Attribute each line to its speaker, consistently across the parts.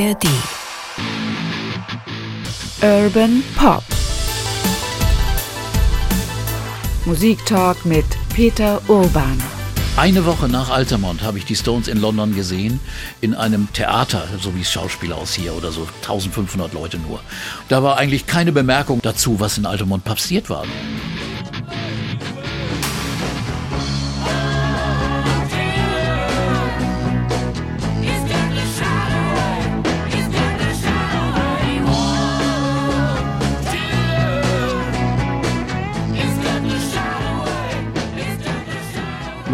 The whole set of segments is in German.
Speaker 1: ARD. Urban Pop. Musiktalk mit Peter Urban.
Speaker 2: Eine Woche nach Altamont habe ich die Stones in London gesehen, in einem Theater, so wie es Schauspieler aus hier oder so, 1500 Leute nur. Da war eigentlich keine Bemerkung dazu, was in Altamont passiert war.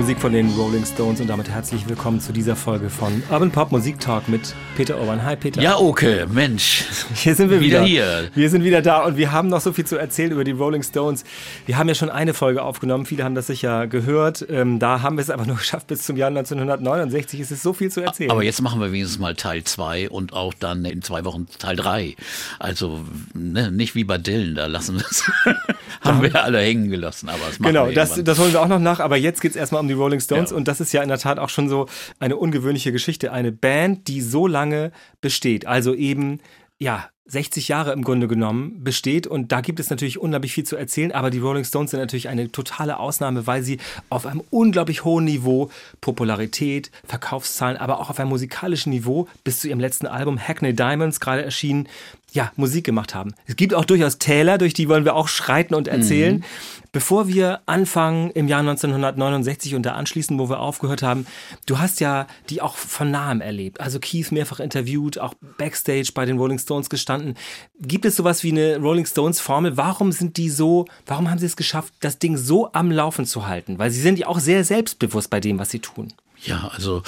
Speaker 3: Musik von den Rolling Stones und damit herzlich willkommen zu dieser Folge von Urban Pop Musik Talk mit Peter Urban. Hi Peter.
Speaker 2: Ja, okay, Mensch.
Speaker 3: Hier sind wir wieder.
Speaker 2: Wieder hier.
Speaker 3: Wir sind wieder da und wir haben noch so viel zu erzählen über die Rolling Stones. Wir haben ja schon eine Folge aufgenommen, viele haben das sicher gehört. Ähm, da haben wir es aber nur geschafft bis zum Jahr 1969. Es ist so viel zu erzählen.
Speaker 2: Aber jetzt machen wir wenigstens mal Teil 2 und auch dann in zwei Wochen Teil 3. Also ne, nicht wie bei Dylan, da lassen wir es. haben wir alle hängen gelassen, aber das machen
Speaker 3: Genau,
Speaker 2: wir
Speaker 3: das, das holen wir auch noch nach, aber jetzt geht es erstmal um die Rolling Stones.
Speaker 2: Ja.
Speaker 3: und das ist ja in der Tat auch schon so eine ungewöhnliche Geschichte. Eine Band, die so lange besteht, also eben, ja, 60 Jahre im Grunde genommen besteht. Und da gibt es natürlich unglaublich viel zu erzählen, aber die Rolling Stones sind natürlich eine totale Ausnahme, weil sie auf einem unglaublich hohen Niveau Popularität, Verkaufszahlen, aber auch auf einem musikalischen Niveau bis zu ihrem letzten Album Hackney Diamonds gerade erschienen, ja, Musik gemacht haben. Es gibt auch durchaus Täler, durch die wollen wir auch schreiten und erzählen. Bevor wir anfangen im Jahr 1969 und da anschließen, wo wir aufgehört haben, du hast ja die auch von nahem erlebt. Also Keith mehrfach interviewt, auch backstage bei den Rolling Stones gestanden. Gibt es sowas wie eine Rolling Stones Formel? Warum sind die so, warum haben sie es geschafft, das Ding so am Laufen zu halten? Weil sie sind ja auch sehr selbstbewusst bei dem, was sie tun.
Speaker 2: Ja, also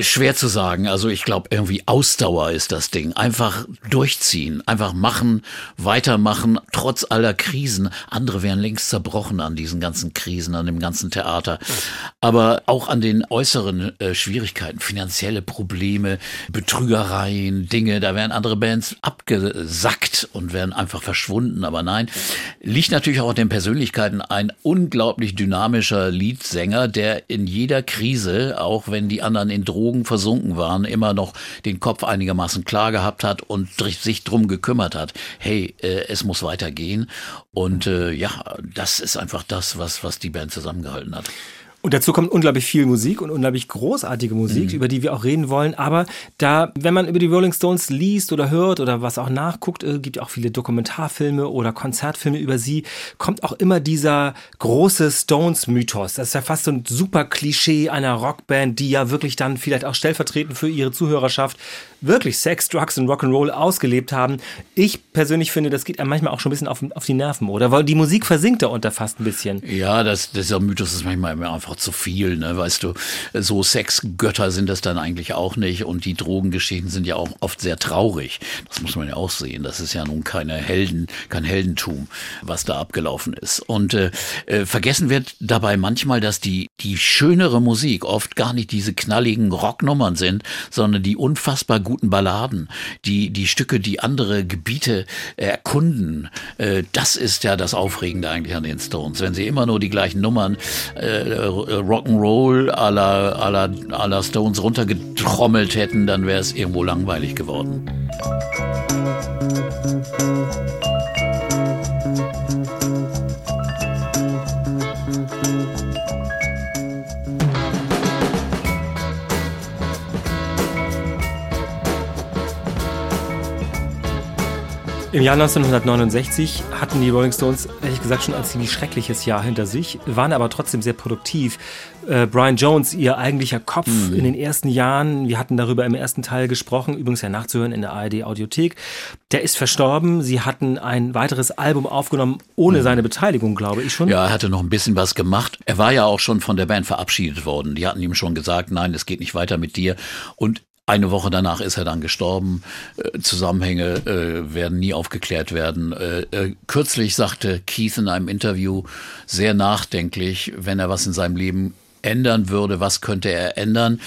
Speaker 2: schwer zu sagen. Also ich glaube, irgendwie Ausdauer ist das Ding. Einfach durchziehen, einfach machen, weitermachen, trotz aller Krisen. Andere wären längst zerbrochen an diesen ganzen Krisen, an dem ganzen Theater. Aber auch an den äußeren äh, Schwierigkeiten, finanzielle Probleme, Betrügereien, Dinge, da wären andere Bands abgesackt und wären einfach verschwunden. Aber nein, liegt natürlich auch an den Persönlichkeiten. Ein unglaublich dynamischer Leadsänger, der in jeder Krise, auch wenn die anderen in Drogen versunken waren, immer noch den Kopf einigermaßen klar gehabt hat und sich drum gekümmert hat. Hey, äh, es muss weitergehen. Und äh, ja, das ist einfach das, was, was die Band zusammengehalten hat.
Speaker 3: Und dazu kommt unglaublich viel Musik und unglaublich großartige Musik, über die wir auch reden wollen. Aber da, wenn man über die Rolling Stones liest oder hört oder was auch nachguckt, äh, gibt ja auch viele Dokumentarfilme oder Konzertfilme über sie, kommt auch immer dieser große Stones-Mythos. Das ist ja fast so ein super Klischee einer Rockband, die ja wirklich dann vielleicht auch stellvertretend für ihre Zuhörerschaft wirklich Sex, Drugs und Rock'n'Roll ausgelebt haben. Ich persönlich finde, das geht einem manchmal auch schon ein bisschen auf, auf die Nerven, oder? Weil die Musik versinkt darunter fast ein bisschen.
Speaker 2: Ja, das, dieser Mythos ist manchmal immer einfach zu viel, ne? Weißt du, so Sexgötter sind das dann eigentlich auch nicht und die Drogengeschichten sind ja auch oft sehr traurig. Das muss man ja auch sehen. Das ist ja nun keine Helden, kein Heldentum, was da abgelaufen ist. Und äh, äh, vergessen wird dabei manchmal, dass die die schönere Musik oft gar nicht diese knalligen Rocknummern sind, sondern die unfassbar guten Balladen, die die Stücke, die andere Gebiete erkunden. Äh, das ist ja das Aufregende eigentlich an den Stones. Wenn sie immer nur die gleichen Nummern äh, Rock'n'Roll à la, à la, à la Stones runtergetrommelt hätten, dann wäre es irgendwo langweilig geworden.
Speaker 3: Im Jahr 1969 hatten die Rolling Stones, ehrlich gesagt, schon ein ziemlich schreckliches Jahr hinter sich, waren aber trotzdem sehr produktiv. Äh, Brian Jones, ihr eigentlicher Kopf in den ersten Jahren, wir hatten darüber im ersten Teil gesprochen, übrigens ja nachzuhören in der ARD Audiothek, der ist verstorben. Sie hatten ein weiteres Album aufgenommen, ohne seine Beteiligung, glaube ich schon.
Speaker 2: Ja, er hatte noch ein bisschen was gemacht. Er war ja auch schon von der Band verabschiedet worden. Die hatten ihm schon gesagt, nein, es geht nicht weiter mit dir. Und eine Woche danach ist er dann gestorben. Äh, Zusammenhänge äh, werden nie aufgeklärt werden. Äh, äh, kürzlich sagte Keith in einem Interview sehr nachdenklich, wenn er was in seinem Leben ändern würde, was könnte er ändern?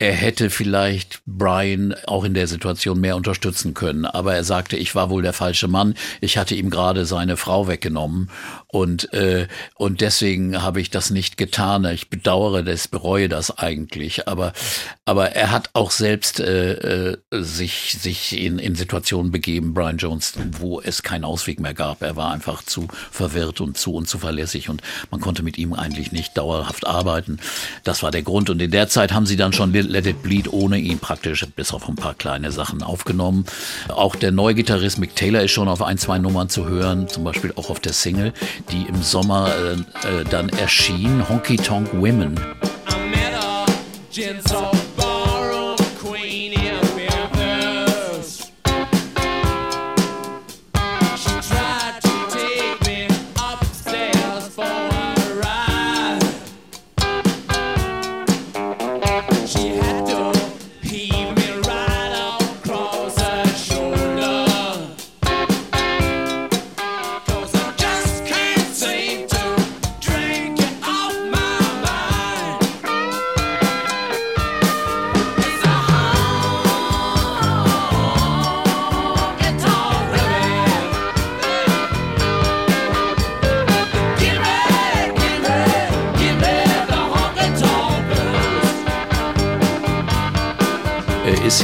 Speaker 2: er hätte vielleicht Brian auch in der Situation mehr unterstützen können. Aber er sagte, ich war wohl der falsche Mann. Ich hatte ihm gerade seine Frau weggenommen und äh, und deswegen habe ich das nicht getan. Ich bedauere das, bereue das eigentlich. Aber aber er hat auch selbst äh, äh, sich sich in, in Situationen begeben, Brian Jones, wo es keinen Ausweg mehr gab. Er war einfach zu verwirrt und zu unzuverlässig und man konnte mit ihm eigentlich nicht dauerhaft arbeiten. Das war der Grund. Und in der Zeit haben sie dann schon Let It Bleed ohne ihn praktisch bis auf ein paar kleine Sachen aufgenommen. Auch der neue Gitarrist Mick Taylor ist schon auf ein, zwei Nummern zu hören, zum Beispiel auch auf der Single, die im Sommer äh, äh, dann erschien, Honky Tonk Women. ist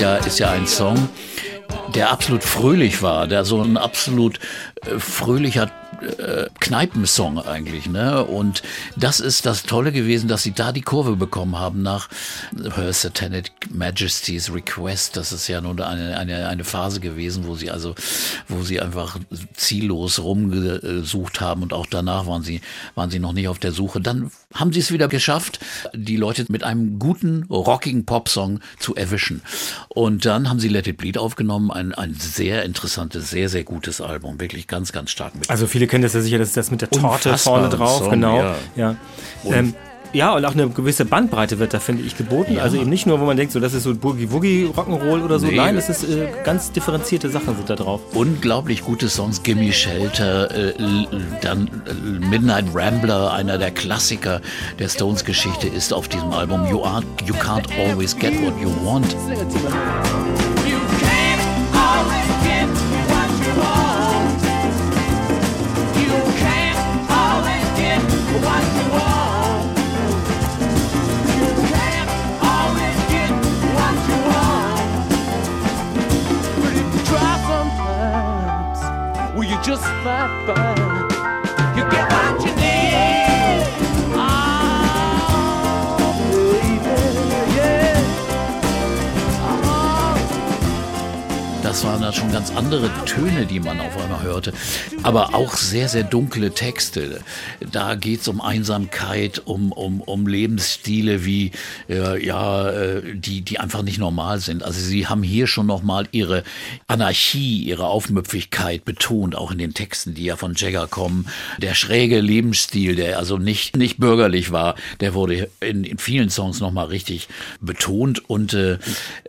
Speaker 2: ja, ist ja ein Song, der absolut fröhlich war, der so ein absolut äh, fröhlicher äh, Kneipensong eigentlich, ne? Und das ist das Tolle gewesen, dass sie da die Kurve bekommen haben nach Her Satanic Majesty's Request. Das ist ja nun eine, eine, eine Phase gewesen, wo sie also, wo sie einfach ziellos rumgesucht haben und auch danach waren sie, waren sie noch nicht auf der Suche. Dann haben sie es wieder geschafft, die Leute mit einem guten, rockigen Popsong zu erwischen. Und dann haben sie Let It Bleed aufgenommen, ein, ein sehr interessantes, sehr, sehr gutes Album, wirklich ganz, ganz stark.
Speaker 3: Mit. Also viele kennen das ja sicher, das ist das mit der Torte vorne drauf, Song, genau. Ja. ja. Ähm, ja, und auch eine gewisse Bandbreite wird da, finde ich, geboten. Ja. Also eben nicht nur, wo man denkt, so das ist so Boogie-Woogie, Rock'n'Roll oder so. Nee. Nein, es ist äh, ganz differenzierte Sachen sind da drauf.
Speaker 2: Unglaublich gute Songs, Gimme Shelter, äh, dann äh, Midnight Rambler, einer der Klassiker der Stones-Geschichte, ist auf diesem Album You, are, you Can't Always Get What You Want. bye. Waren dann schon ganz andere Töne, die man auf einmal hörte aber auch sehr, sehr dunkle Texte. Da geht's um Einsamkeit, um, um, um Lebensstile wie, äh, ja, äh, die, die einfach nicht normal sind. Also sie haben hier schon nochmal ihre Anarchie, ihre Aufmüpfigkeit betont, auch in den Texten, die ja von Jagger kommen. Der schräge Lebensstil, der also nicht, nicht bürgerlich war, der wurde in, in vielen Songs nochmal richtig betont und äh,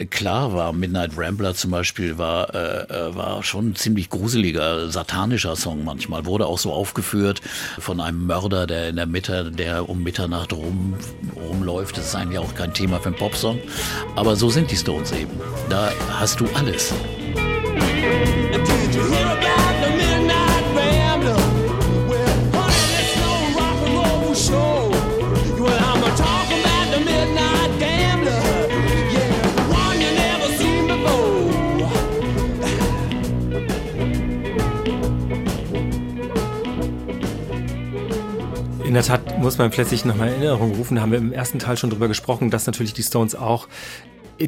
Speaker 2: klar war Midnight Rambler zum Beispiel war, äh, war schon ein ziemlich gruseliger, satanischer Song. Song manchmal. Wurde auch so aufgeführt von einem Mörder, der in der Mitte, der um Mitternacht rum, rumläuft. Das ist eigentlich auch kein Thema für einen Popsong. Aber so sind die Stones eben. Da hast du alles.
Speaker 3: In der Tat muss man plötzlich nochmal Erinnerung rufen. Da haben wir im ersten Teil schon drüber gesprochen, dass natürlich die Stones auch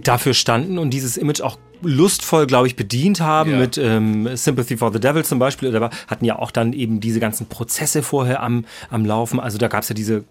Speaker 3: dafür standen und dieses Image auch lustvoll, glaube ich, bedient haben ja. mit ähm, Sympathy for the Devil zum Beispiel oder hatten ja auch dann eben diese ganzen Prozesse vorher am, am Laufen. Also da gab es ja diese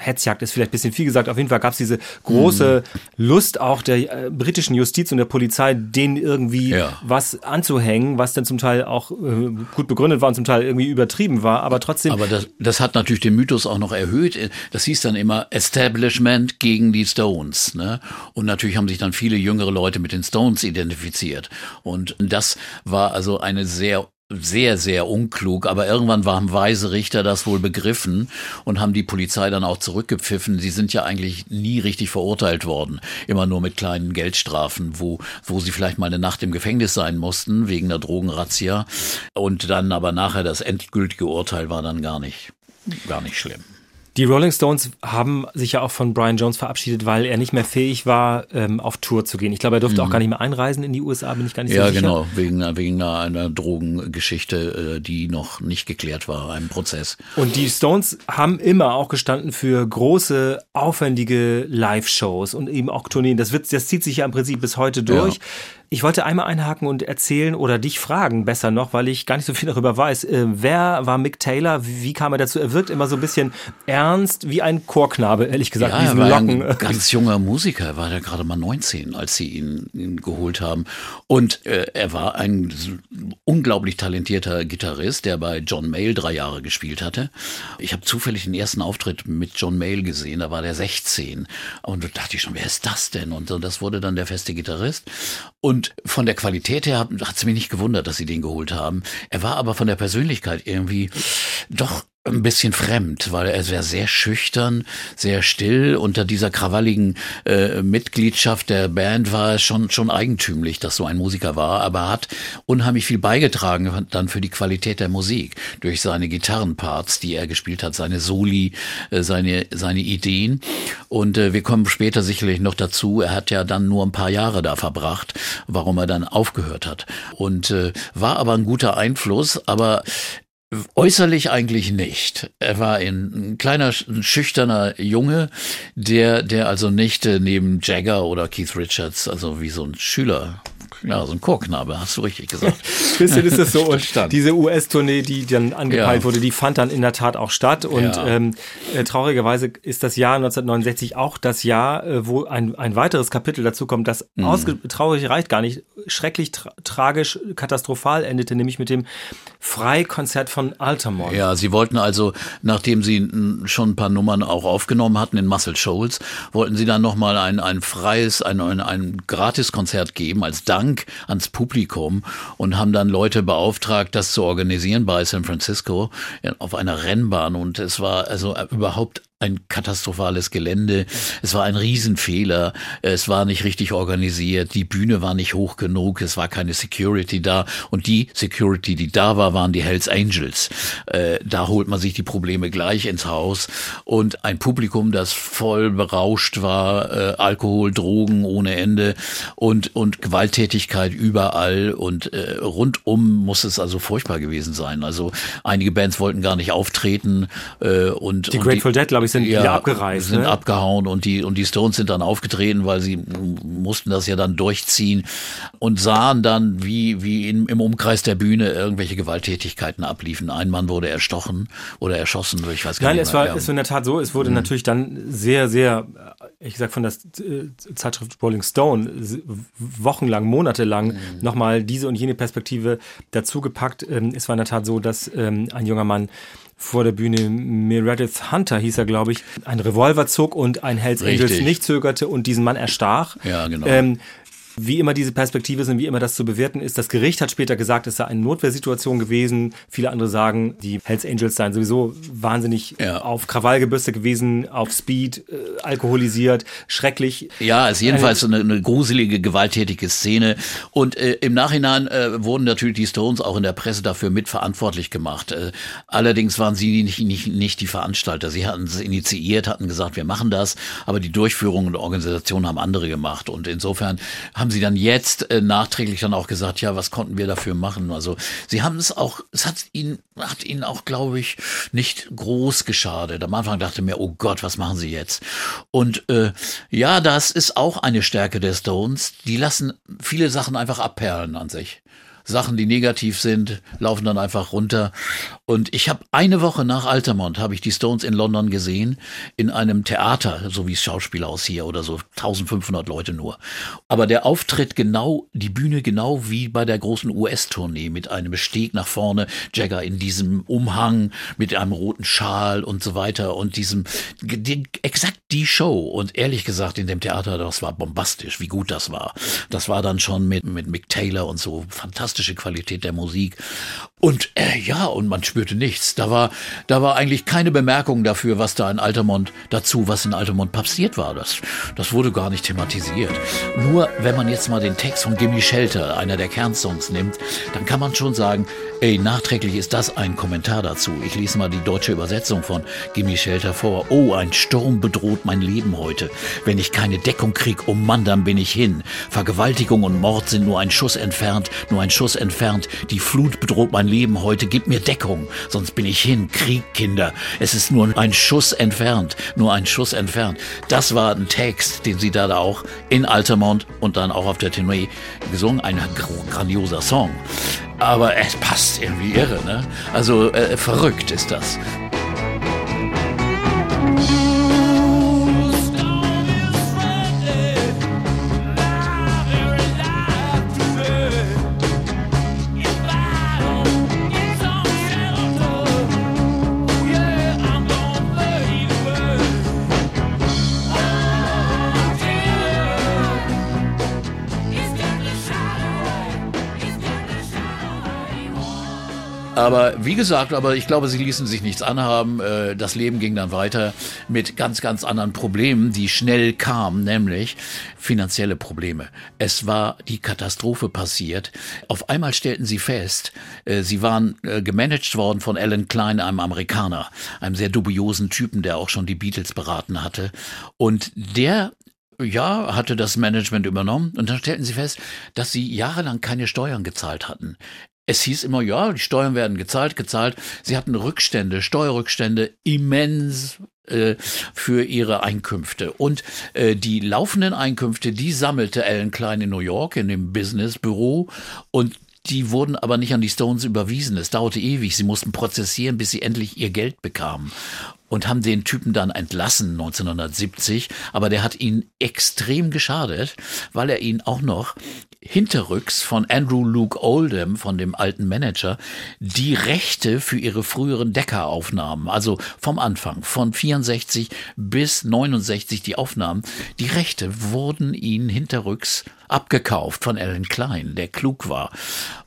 Speaker 3: Hetzjagd ist vielleicht ein bisschen viel gesagt. Auf jeden Fall gab es diese große mhm. Lust auch der äh, britischen Justiz und der Polizei, denen irgendwie ja. was anzuhängen, was dann zum Teil auch äh, gut begründet war und zum Teil irgendwie übertrieben war, aber trotzdem.
Speaker 2: Aber das, das hat natürlich den Mythos auch noch erhöht. Das hieß dann immer Establishment gegen die Stones. Ne? Und natürlich haben sich dann viele jüngere Leute mit den Stones identifiziert. Und das war also eine sehr sehr, sehr unklug, aber irgendwann haben weise Richter das wohl begriffen und haben die Polizei dann auch zurückgepfiffen. Sie sind ja eigentlich nie richtig verurteilt worden, immer nur mit kleinen Geldstrafen, wo, wo sie vielleicht mal eine Nacht im Gefängnis sein mussten, wegen der Drogenrazzia. Und dann aber nachher das endgültige Urteil war dann gar nicht, gar nicht schlimm.
Speaker 3: Die Rolling Stones haben sich ja auch von Brian Jones verabschiedet, weil er nicht mehr fähig war, ähm, auf Tour zu gehen. Ich glaube, er durfte mhm. auch gar nicht mehr einreisen in die USA, bin ich gar nicht
Speaker 2: ja,
Speaker 3: so sicher.
Speaker 2: Ja, genau, wegen, wegen einer, einer Drogengeschichte, äh, die noch nicht geklärt war, einem Prozess.
Speaker 3: Und die Stones haben immer auch gestanden für große, aufwendige Live-Shows und eben auch Tourneen. Das, wird, das zieht sich ja im Prinzip bis heute durch. Ja. Ich wollte einmal einhaken und erzählen oder dich fragen, besser noch, weil ich gar nicht so viel darüber weiß. Äh, wer war Mick Taylor? Wie kam er dazu? Er wirkt immer so ein bisschen ernst, wie ein Chorknabe, ehrlich gesagt.
Speaker 2: Ja, er war Locken. ein ganz junger Musiker. Er war ja gerade mal 19, als sie ihn, ihn geholt haben. Und äh, er war ein unglaublich talentierter Gitarrist, der bei John Mayall drei Jahre gespielt hatte. Ich habe zufällig den ersten Auftritt mit John Mayall gesehen. Da war der 16. Und da dachte ich schon, wer ist das denn? Und das wurde dann der feste Gitarrist. Und und von der Qualität her hat es mich nicht gewundert, dass sie den geholt haben. Er war aber von der Persönlichkeit irgendwie doch ein bisschen fremd, weil er wäre sehr schüchtern, sehr still. Unter dieser krawalligen äh, Mitgliedschaft der Band war es schon, schon eigentümlich, dass so ein Musiker war, aber hat unheimlich viel beigetragen dann für die Qualität der Musik durch seine Gitarrenparts, die er gespielt hat, seine Soli, äh, seine, seine Ideen. Und äh, wir kommen später sicherlich noch dazu. Er hat ja dann nur ein paar Jahre da verbracht, warum er dann aufgehört hat. Und äh, war aber ein guter Einfluss, aber Äußerlich eigentlich nicht. Er war ein, ein kleiner, ein schüchterner Junge, der, der also nicht äh, neben Jagger oder Keith Richards, also wie so ein Schüler ja, so ein Chorknabe, hast du richtig gesagt.
Speaker 3: Bisschen ist es so. Und diese US-Tournee, die dann angepeilt ja. wurde, die fand dann in der Tat auch statt. Und ja. ähm, äh, traurigerweise ist das Jahr 1969 auch das Jahr, äh, wo ein, ein weiteres Kapitel dazu kommt, das mhm. traurig reicht gar nicht, schrecklich tra tragisch, katastrophal endete, nämlich mit dem Freikonzert von Altamont.
Speaker 2: Ja, sie wollten also, nachdem sie schon ein paar Nummern auch aufgenommen hatten in Muscle Shoals, wollten sie dann nochmal ein, ein freies, ein, ein, ein Gratiskonzert geben als Dank Dank ans Publikum und haben dann Leute beauftragt, das zu organisieren bei San Francisco auf einer Rennbahn. Und es war also überhaupt ein katastrophales Gelände. Es war ein Riesenfehler. Es war nicht richtig organisiert. Die Bühne war nicht hoch genug. Es war keine Security da. Und die Security, die da war, waren die Hells Angels. Äh, da holt man sich die Probleme gleich ins Haus. Und ein Publikum, das voll berauscht war, äh, Alkohol, Drogen ohne Ende und, und Gewalttätigkeit überall. Und äh, rundum muss es also furchtbar gewesen sein. Also einige Bands wollten gar nicht auftreten. Und,
Speaker 3: die Grateful Dead, glaube ich, sind ja, abgereist.
Speaker 2: Sind
Speaker 3: ne?
Speaker 2: abgehauen und die, und die Stones sind dann aufgetreten, weil sie mussten das ja dann durchziehen und sahen dann, wie, wie in, im Umkreis der Bühne irgendwelche Gewalttätigkeiten abliefen. Ein Mann wurde erstochen oder erschossen, ich weiß gar
Speaker 3: Nein,
Speaker 2: nicht.
Speaker 3: Nein, es war, es war in der Tat so, es wurde mhm. natürlich dann sehr, sehr, ich sag von der äh, Zeitschrift Rolling Stone, wochenlang, monatelang mhm. nochmal diese und jene Perspektive dazugepackt. Ähm, es war in der Tat so, dass ähm, ein junger Mann vor der Bühne Meredith Hunter hieß er, glaube ich, ein Revolver zog und ein Hells Angels nicht zögerte und diesen Mann erstach.
Speaker 2: Ja, genau.
Speaker 3: Ähm, wie immer diese Perspektive sind, wie immer das zu bewerten ist. Das Gericht hat später gesagt, es sei eine Notwehrsituation gewesen. Viele andere sagen, die Hells Angels seien sowieso wahnsinnig ja. auf Krawall gebürstet gewesen, auf Speed, äh, alkoholisiert, schrecklich.
Speaker 2: Ja, es ist jedenfalls eine, eine gruselige, gewalttätige Szene. Und äh, im Nachhinein äh, wurden natürlich die Stones auch in der Presse dafür mitverantwortlich gemacht. Äh, allerdings waren sie nicht, nicht, nicht die Veranstalter. Sie hatten es initiiert, hatten gesagt, wir machen das, aber die Durchführung und Organisation haben andere gemacht. Und insofern haben sie dann jetzt äh, nachträglich dann auch gesagt, ja, was konnten wir dafür machen? Also sie haben es auch, es hat ihnen, hat ihnen auch, glaube ich, nicht groß geschadet. Am Anfang dachte mir, oh Gott, was machen sie jetzt? Und äh, ja, das ist auch eine Stärke der Stones. Die lassen viele Sachen einfach abperlen an sich. Sachen, die negativ sind, laufen dann einfach runter. Und ich habe eine Woche nach Altamont habe ich die Stones in London gesehen in einem Theater, so wie es Schauspielhaus hier oder so 1500 Leute nur. Aber der Auftritt genau, die Bühne genau wie bei der großen US-Tournee mit einem Steg nach vorne, Jagger in diesem Umhang mit einem roten Schal und so weiter und diesem die, exakt die Show. Und ehrlich gesagt in dem Theater, das war bombastisch, wie gut das war. Das war dann schon mit mit Mick Taylor und so fantastisch fantastische Qualität der Musik. Und äh, ja, und man spürte nichts. Da war, da war eigentlich keine Bemerkung dafür, was da in Altamont dazu, was in Altamont passiert war. Das, das wurde gar nicht thematisiert. Nur wenn man jetzt mal den Text von Gimme Shelter, einer der Kernsongs, nimmt, dann kann man schon sagen, ey, nachträglich ist das ein Kommentar dazu. Ich lese mal die deutsche Übersetzung von Gimme Shelter vor. Oh, ein Sturm bedroht mein Leben heute. Wenn ich keine Deckung krieg, oh Mann, dann bin ich hin. Vergewaltigung und Mord sind nur ein Schuss entfernt, nur ein Schuss entfernt. Die Flut bedroht mein Leben heute, gib mir Deckung, sonst bin ich hin. Krieg, Kinder. Es ist nur ein Schuss entfernt, nur ein Schuss entfernt. Das war ein Text, den sie da auch in Altamont und dann auch auf der Tenue gesungen. Ein grandioser Song. Aber es passt irgendwie irre, ne? Also äh, verrückt ist das. Aber wie gesagt, aber ich glaube, sie ließen sich nichts anhaben. Äh, das Leben ging dann weiter mit ganz, ganz anderen Problemen, die schnell kamen, nämlich finanzielle Probleme. Es war die Katastrophe passiert. Auf einmal stellten sie fest, äh, sie waren äh, gemanagt worden von Alan Klein, einem Amerikaner, einem sehr dubiosen Typen, der auch schon die Beatles beraten hatte. Und der ja, hatte das Management übernommen und dann stellten sie fest, dass sie jahrelang keine Steuern gezahlt hatten. Es hieß immer, ja, die Steuern werden gezahlt, gezahlt. Sie hatten Rückstände, Steuerrückstände, immens äh, für ihre Einkünfte. Und äh, die laufenden Einkünfte, die sammelte Alan Klein in New York in dem Businessbüro und die wurden aber nicht an die Stones überwiesen. Es dauerte ewig. Sie mussten prozessieren, bis sie endlich ihr Geld bekamen und haben den Typen dann entlassen 1970. Aber der hat ihnen extrem geschadet, weil er ihn auch noch hinterrücks von Andrew Luke Oldham, von dem alten Manager, die Rechte für ihre früheren Deckeraufnahmen, also vom Anfang, von 64 bis 69 die Aufnahmen, die Rechte wurden ihnen hinterrücks abgekauft von Alan Klein, der klug war.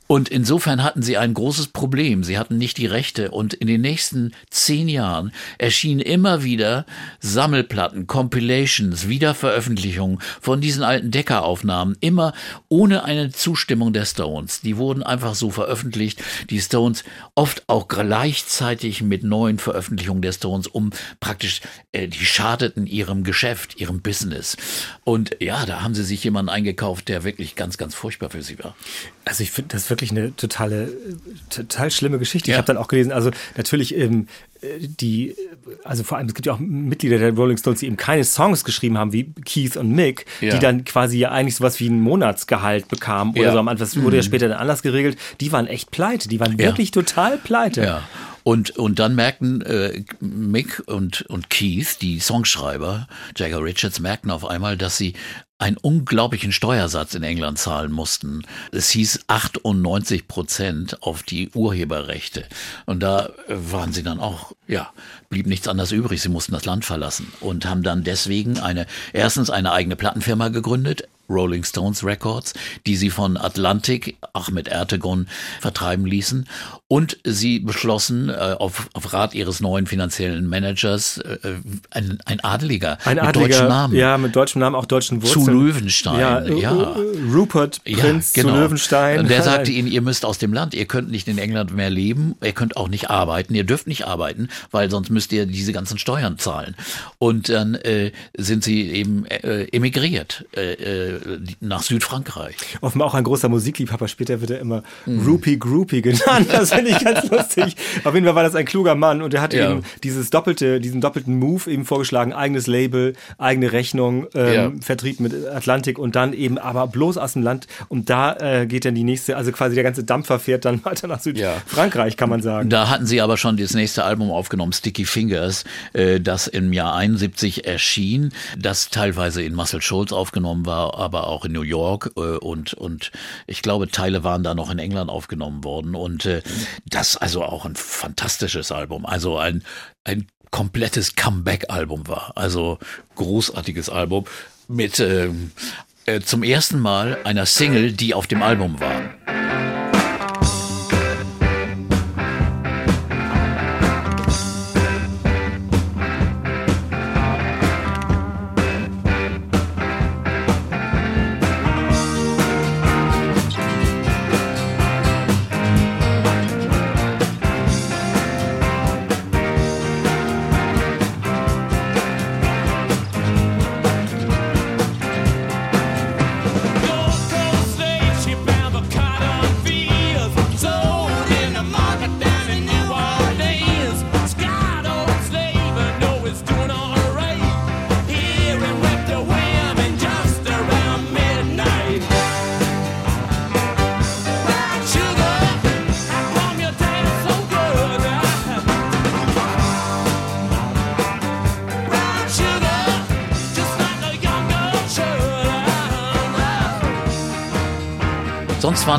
Speaker 2: Und insofern hatten sie ein großes Problem. Sie hatten nicht die Rechte. Und in den nächsten zehn Jahren erschienen immer wieder Sammelplatten, Compilations, Wiederveröffentlichungen von diesen alten Deckeraufnahmen, immer ohne eine Zustimmung der Stones. Die wurden einfach so veröffentlicht. Die Stones oft auch gleichzeitig mit neuen Veröffentlichungen der Stones, um praktisch, äh, die schadeten ihrem Geschäft, ihrem Business. Und ja, da haben sie sich jemanden eingekauft, der wirklich ganz, ganz furchtbar für sie war.
Speaker 3: Also ich finde das wirklich eine totale, total schlimme Geschichte. Ja. Ich habe dann auch gelesen, also natürlich ähm, die, also vor allem, es gibt ja auch Mitglieder der Rolling Stones, die eben keine Songs geschrieben haben, wie Keith und Mick, ja. die dann quasi ja eigentlich sowas wie ein Monatsgehalt bekamen oder ja. so am Anfang. Das wurde ja mhm. später dann anders geregelt. Die waren echt pleite, die waren wirklich total pleite.
Speaker 2: Ja. Und, und dann merkten äh, Mick und, und Keith, die Songschreiber, Jagger Richards, merkten auf einmal, dass sie einen unglaublichen Steuersatz in England zahlen mussten. Es hieß 98 Prozent auf die Urheberrechte. Und da waren sie dann auch, ja, blieb nichts anderes übrig. Sie mussten das Land verlassen und haben dann deswegen eine, erstens eine eigene Plattenfirma gegründet, Rolling Stones Records, die sie von Atlantic, Ahmed Ertegun, vertreiben ließen. Und sie beschlossen, äh, auf, auf Rat ihres neuen finanziellen Managers, äh, ein, ein Adeliger
Speaker 3: ein mit Adeliger, deutschem Namen. Ja, mit deutschem Namen, auch deutschen Wurzeln.
Speaker 2: Zu Löwenstein, ja. ja.
Speaker 3: Rupert, Prinz ja, genau. zu Löwenstein.
Speaker 2: Und der sagte ihnen, ihr müsst aus dem Land, ihr könnt nicht in England mehr leben, ihr könnt auch nicht arbeiten, ihr dürft nicht arbeiten, weil sonst müsst ihr diese ganzen Steuern zahlen. Und dann äh, sind sie eben äh, emigriert. Äh, äh nach Südfrankreich.
Speaker 3: Offenbar auch ein großer Musikliebhaber. Später wird er immer mm. Rupee Groupie genannt. Das finde ich ganz lustig. Auf jeden Fall war das ein kluger Mann und er hat ja. eben dieses doppelte, diesen doppelten Move eben vorgeschlagen. Eigenes Label, eigene Rechnung, ähm, ja. Vertrieb mit Atlantik und dann eben aber bloß aus dem Land. Und da äh, geht dann die nächste, also quasi der ganze Dampfer fährt dann weiter nach Südfrankreich, ja. kann man sagen.
Speaker 2: Da hatten sie aber schon das nächste Album aufgenommen, Sticky Fingers, äh, das im Jahr 71 erschien, das teilweise in Muscle Shoals aufgenommen war, aber auch in New York äh, und, und ich glaube, Teile waren da noch in England aufgenommen worden. Und äh, das also auch ein fantastisches Album. Also ein, ein komplettes Comeback-Album war. Also großartiges Album mit äh, äh, zum ersten Mal einer Single, die auf dem Album war.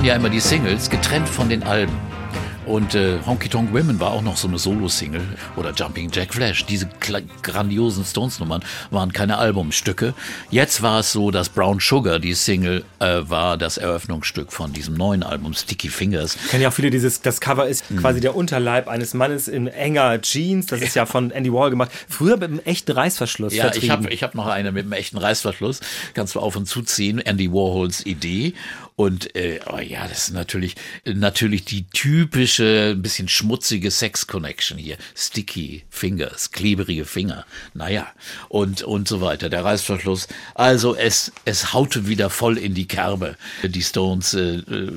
Speaker 2: Ja immer die Singles getrennt von den Alben. Und äh, Honky Tonk Women war auch noch so eine Solo-Single oder Jumping Jack Flash. Diese grandiosen Stones-Nummern waren keine Albumstücke. Jetzt war es so, dass Brown Sugar, die Single, äh, war das Eröffnungsstück von diesem neuen Album Sticky Fingers.
Speaker 3: Kennen ja auch viele dieses, das Cover ist mhm. quasi der Unterleib eines Mannes in enger Jeans. Das ist ja von Andy Warhol gemacht. Früher mit einem echten Reißverschluss.
Speaker 2: Ja, vertrieben. ich habe ich hab noch eine mit einem echten Reißverschluss. Kannst du auf und zuziehen. Andy Warhols Idee. Und äh, oh ja, das ist natürlich natürlich die typische, ein bisschen schmutzige Sex-Connection hier. Sticky Fingers, klebrige Finger. Naja, und, und so weiter. Der Reißverschluss. Also es, es haute wieder voll in die Kerbe. Die Stones äh, äh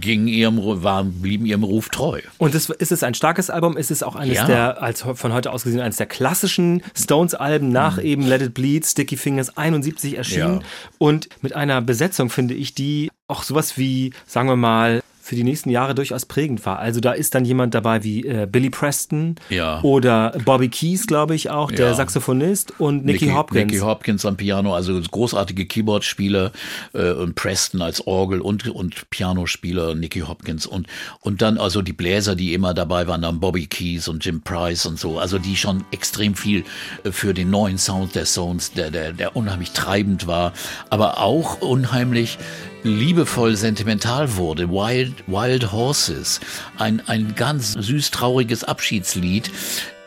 Speaker 2: gingen ihrem, waren, blieben ihrem Ruf treu.
Speaker 3: Und es, ist es ein starkes Album? Ist es auch eines ja. der, als von heute aus gesehen, eines der klassischen Stones-Alben nach mhm. eben Let It Bleed, Sticky Fingers 71 erschienen? Ja. Und mit einer Besetzung, finde ich, die auch sowas wie, sagen wir mal, für die nächsten Jahre durchaus prägend war. Also da ist dann jemand dabei wie äh, Billy Preston
Speaker 2: ja.
Speaker 3: oder Bobby Keys, glaube ich auch, der ja. Saxophonist und Nicky, Nicky, Hopkins.
Speaker 2: Nicky Hopkins am Piano, also großartige Keyboard-Spieler äh, und Preston als Orgel und, und Pianospieler, Nicky Hopkins und, und dann also die Bläser, die immer dabei waren, dann Bobby Keys und Jim Price und so, also die schon extrem viel äh, für den neuen Sound der Sounds, der, der, der unheimlich treibend war, aber auch unheimlich liebevoll sentimental wurde. Wild, Wild Horses, ein, ein ganz süß trauriges Abschiedslied.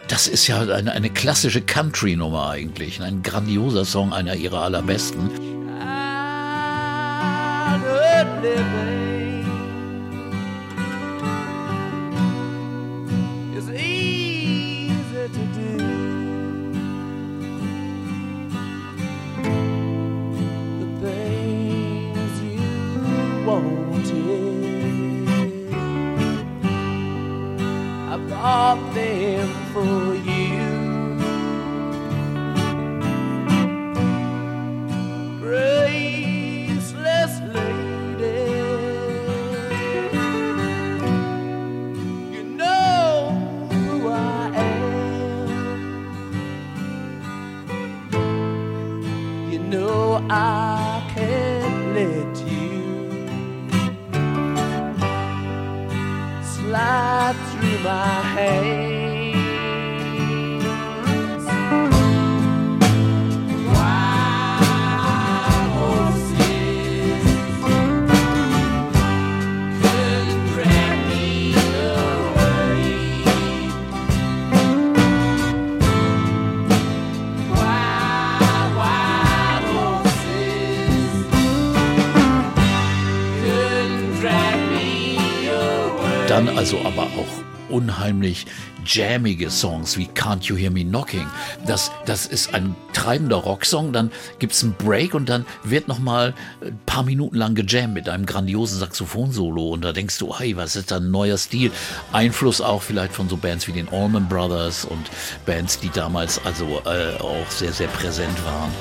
Speaker 2: Das ist ja eine, eine klassische Country-Nummer eigentlich. Ein grandioser Song, einer ihrer allerbesten.
Speaker 4: bought them for you. Graceless lady, you know who I am. You know I.
Speaker 2: also aber auch unheimlich jammige Songs wie Can't You Hear Me Knocking. Das, das ist ein treibender Rocksong, dann gibt's einen Break und dann wird nochmal ein paar Minuten lang gejammt mit einem grandiosen Saxophonsolo und da denkst du, hey, was ist da ein neuer Stil? Einfluss auch vielleicht von so Bands wie den Allman Brothers und Bands, die damals also äh, auch sehr, sehr präsent waren.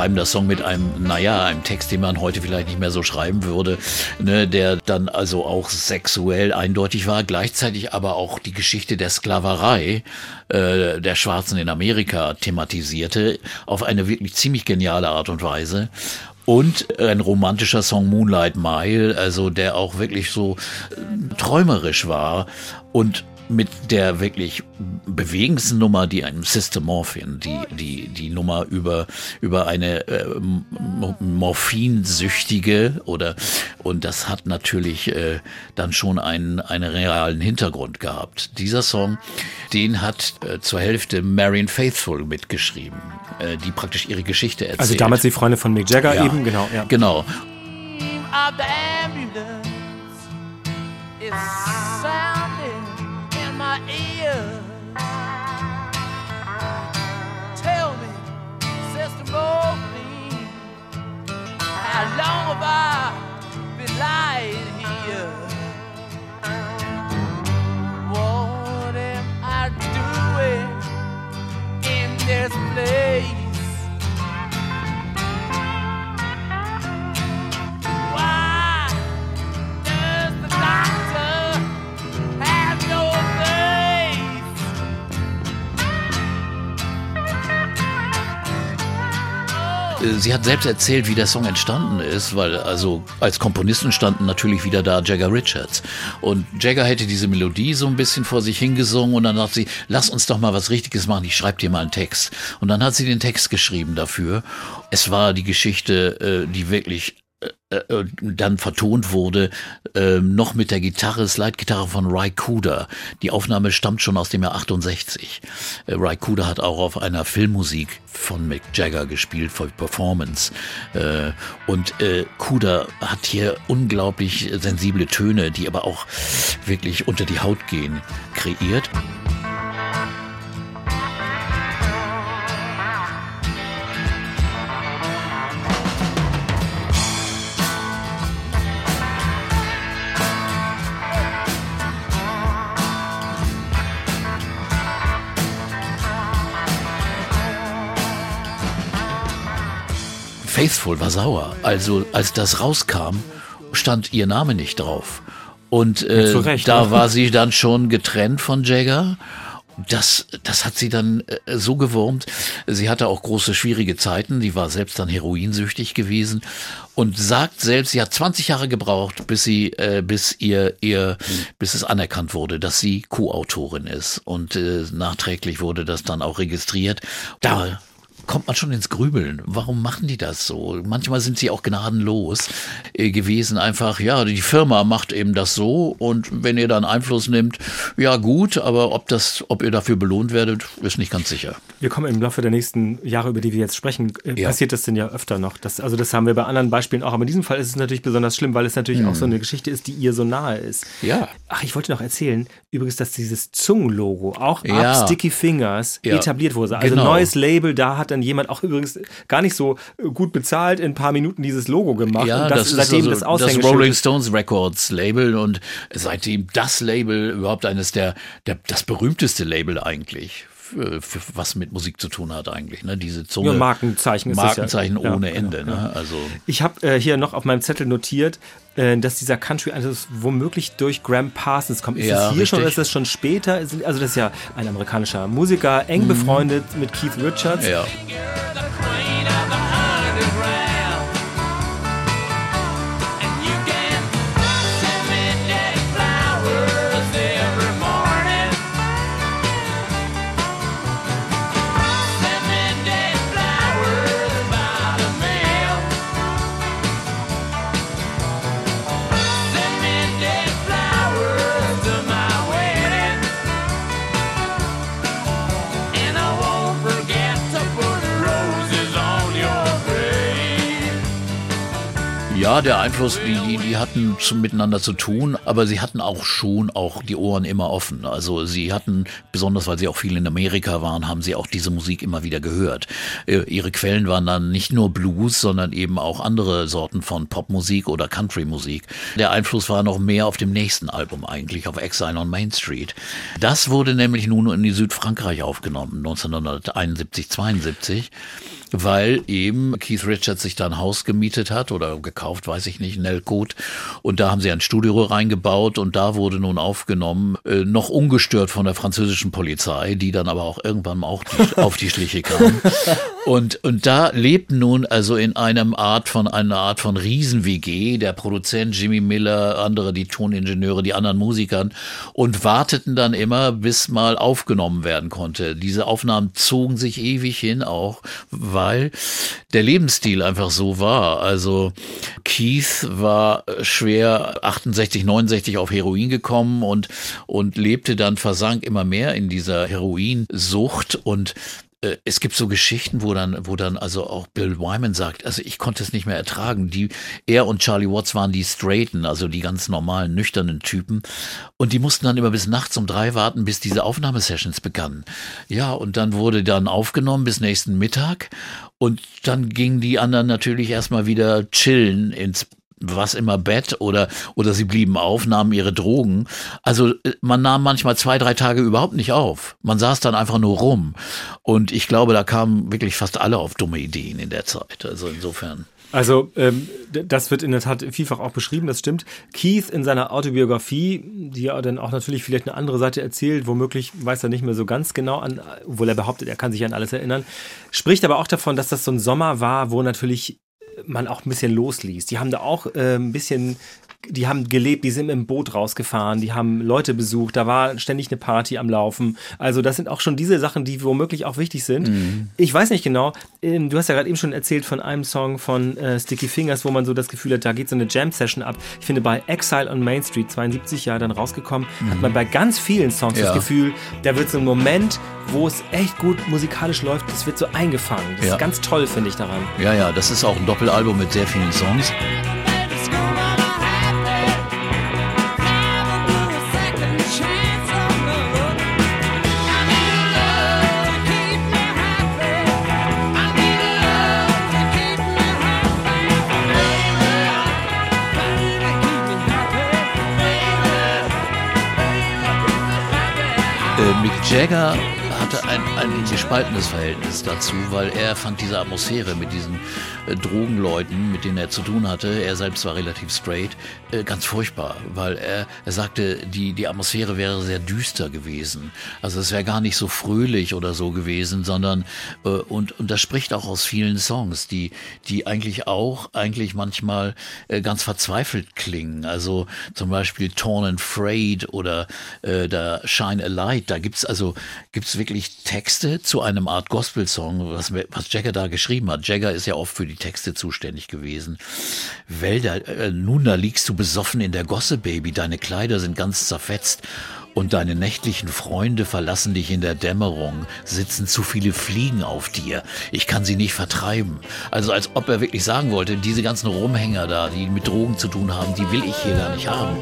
Speaker 2: Treibender Song mit einem, naja, einem Text, den man heute vielleicht nicht mehr so schreiben würde, ne, der dann also auch sexuell eindeutig war, gleichzeitig aber auch die Geschichte der Sklaverei äh, der Schwarzen in Amerika thematisierte, auf eine wirklich ziemlich geniale Art und Weise. Und ein romantischer Song Moonlight Mile, also der auch wirklich so äh, träumerisch war und mit der wirklich bewegendsten Nummer, die einem Systemorphin, die, die, die Nummer über, über eine äh, Morphinsüchtige oder, und das hat natürlich äh, dann schon einen, einen realen Hintergrund gehabt. Dieser Song, den hat äh, zur Hälfte Marion Faithful mitgeschrieben, äh, die praktisch ihre Geschichte erzählt.
Speaker 3: Also damals die Freundin von Mick Jagger
Speaker 2: Ja.
Speaker 3: eben, genau. Ja.
Speaker 2: Genau.
Speaker 4: of the ambulance is sounding Sister Morphine, how long have I been lying here? What am I doing in this place?
Speaker 2: Sie hat selbst erzählt, wie der Song entstanden ist, weil also als Komponisten standen natürlich wieder da Jagger Richards. Und Jagger hätte diese Melodie so ein bisschen vor sich hingesungen und dann sagt sie, lass uns doch mal was Richtiges machen, ich schreibe dir mal einen Text. Und dann hat sie den Text geschrieben dafür. Es war die Geschichte, äh, die wirklich äh, äh, dann vertont wurde, äh, noch mit der Gitarre, Slide-Gitarre von Ry Cooder. Die Aufnahme stammt schon aus dem Jahr 68. Äh, Ry Cooder hat auch auf einer Filmmusik von Mick Jagger gespielt, für Performance. Äh, und äh, Cooder hat hier unglaublich sensible Töne, die aber auch wirklich unter die Haut gehen, kreiert. Faithful war sauer. Also als das rauskam, stand ihr Name nicht drauf. Und äh,
Speaker 3: Recht,
Speaker 2: da
Speaker 3: ne?
Speaker 2: war sie dann schon getrennt von Jagger. Das, das hat sie dann äh, so gewurmt. Sie hatte auch große schwierige Zeiten. Die war selbst dann heroinsüchtig gewesen und sagt selbst, sie hat 20 Jahre gebraucht, bis sie, äh, bis ihr, ihr, bis es anerkannt wurde, dass sie Co-Autorin ist. Und äh, nachträglich wurde das dann auch registriert. Da kommt man schon ins Grübeln. Warum machen die das so? Manchmal sind sie auch gnadenlos äh, gewesen. Einfach, ja, die Firma macht eben das so und wenn ihr dann Einfluss nimmt, ja gut, aber ob das, ob ihr dafür belohnt werdet, ist nicht ganz sicher.
Speaker 3: Wir kommen im Laufe der nächsten Jahre, über die wir jetzt sprechen, äh,
Speaker 2: Ja.
Speaker 3: passiert das denn ja öfter noch. Das, also das haben wir bei anderen Beispielen auch. Aber in diesem Fall ist es natürlich besonders schlimm, weil es natürlich auch so eine Geschichte ist, die ihr so nahe ist.
Speaker 2: Mhm. Ja.
Speaker 3: Ach, ich wollte noch erzählen, übrigens, dass dieses Zungenlogo auch
Speaker 2: Ja.
Speaker 3: ab Sticky Fingers
Speaker 2: Ja.
Speaker 3: etabliert wurde. Also
Speaker 2: Genau.
Speaker 3: neues Label, da hat dann jemand auch übrigens gar nicht so äh, gut bezahlt in ein paar Minuten dieses Logo gemacht.
Speaker 2: Ja,
Speaker 3: und
Speaker 2: das,
Speaker 3: das,
Speaker 2: ist
Speaker 3: seitdem
Speaker 2: also
Speaker 3: das
Speaker 2: das Rolling. Stones Records Label und seitdem das Label überhaupt eines der, der das berühmteste Label eigentlich. Was mit Musik zu tun hat eigentlich, ne? Diese Zunge.
Speaker 3: Ja, Markenzeichen ja.
Speaker 2: Markenzeichen
Speaker 3: Ja,
Speaker 2: ohne
Speaker 3: genau,
Speaker 2: Ende,
Speaker 3: ja.
Speaker 2: ne? Also
Speaker 3: Ich habe äh, hier noch auf meinem Zettel notiert, äh, dass dieser Country also womöglich durch Graham Parsons kommt. Ist
Speaker 2: Ja,
Speaker 3: das hier schon oder
Speaker 2: richtig.
Speaker 3: ist das schon später? Ist- Also das ist ja ein amerikanischer Musiker, eng befreundet mit Keith Richards.
Speaker 2: Mhm. ja. Ja, der Einfluss, die, die, die hatten zu, miteinander zu tun, aber sie hatten auch schon auch die Ohren immer offen. Also sie hatten, besonders weil sie auch viel in Amerika waren, haben sie auch diese Musik immer wieder gehört. Äh, ihre Quellen waren dann nicht nur Blues, sondern eben auch andere Sorten von Popmusik oder Countrymusik. Der Einfluss war noch mehr auf dem nächsten Album eigentlich, auf Exile on Main Street. Das wurde nämlich nun in Südfrankreich aufgenommen, 1971, 72. weil eben Keith Richards sich da ein Haus gemietet hat oder gekauft, weiß ich nicht, in Elkot. Und da haben sie ein Studio reingebaut und da wurde nun aufgenommen, äh, noch ungestört von der französischen Polizei, die dann aber auch irgendwann mal auch die, auf die Schliche kam. Und, und da lebten nun also in einem Art von, einer Art von Riesen-WG, der Produzent Jimmy Miller, andere, die Toningenieure, die anderen Musikern und warteten dann immer, bis mal aufgenommen werden konnte. Diese Aufnahmen zogen sich ewig hin auch, weil der Lebensstil einfach so war. Also Keith war schwer 68, 69 auf Heroin gekommen und, und lebte dann, versank immer mehr in dieser Heroinsucht und äh, es gibt so Geschichten, wo dann, wo dann also auch Bill Wyman sagt, also ich konnte es nicht mehr ertragen. Die, er und Charlie Watts waren die straighten, also die ganz normalen, nüchternen Typen. Und die mussten dann immer bis nachts um drei warten, bis diese Aufnahmesessions begannen. Ja, und dann wurde dann aufgenommen bis nächsten Mittag. Und dann gingen die anderen natürlich erstmal wieder chillen ins was immer Bett oder, oder sie blieben auf, nahmen ihre Drogen. Also äh, man nahm manchmal zwei, drei Tage überhaupt nicht auf. Man saß dann einfach nur rum. Und ich glaube, da kamen wirklich fast alle auf dumme Ideen in der Zeit. Also insofern.
Speaker 3: Also ähm, das wird in der Tat vielfach auch beschrieben, das stimmt. Keith in seiner Autobiografie, die ja dann auch natürlich vielleicht eine andere Seite erzählt, womöglich weiß er nicht mehr so ganz genau an, obwohl er behauptet, er kann sich an alles erinnern, spricht aber auch davon, dass das so ein Sommer war, wo natürlich man auch ein bisschen losließ. Die haben da auch äh, ein bisschen, die haben gelebt, die sind dem Boot rausgefahren, die haben Leute besucht, da war ständig eine Party am Laufen. Also das sind auch schon diese Sachen, die womöglich auch wichtig sind. Ich weiß nicht genau, ähm, du hast ja gerade eben schon erzählt von einem Song von äh, Sticky Fingers, wo man so das Gefühl hat, da geht so eine Jam-Session ab. Ich finde, bei Exile on Main Street, 72 Jahre dann rausgekommen, hat man bei ganz vielen Songs
Speaker 2: Ja.
Speaker 3: das Gefühl, da wird so ein Moment, wo es echt gut musikalisch läuft, das wird so eingefangen. Das
Speaker 2: Ja.
Speaker 3: ist ganz toll, finde ich daran.
Speaker 2: Ja, ja, das ist auch ein Doppelalbum mit sehr vielen Songs. Jagger hatte ein, ein gespaltenes Verhältnis dazu, weil er fand diese Atmosphäre mit diesen äh, Drogenleuten, mit denen er zu tun hatte, er selbst war relativ straight, äh, ganz furchtbar, weil er, er sagte, die, die Atmosphäre wäre sehr düster gewesen. Also es wäre gar nicht so fröhlich oder so gewesen, sondern äh, und, und das spricht auch aus vielen Songs, die, die eigentlich auch eigentlich manchmal äh, ganz verzweifelt klingen. Also zum Beispiel Torn and Frayed oder äh, da Shine a Light, da gibt's also gibt's wirklich Texte zu einem Art Gospel-Song, was, was Jagger da geschrieben hat. Jagger ist ja oft für die Texte zuständig gewesen. Wälder, äh, nun da liegst du besoffen in der Gosse, Baby, deine Kleider sind ganz zerfetzt. Und deine nächtlichen Freunde verlassen dich in der Dämmerung, sitzen zu viele Fliegen auf dir. Ich kann sie nicht vertreiben. Also als ob er wirklich sagen wollte, diese ganzen Rumhänger da, die mit Drogen zu tun haben, die will ich hier gar nicht haben.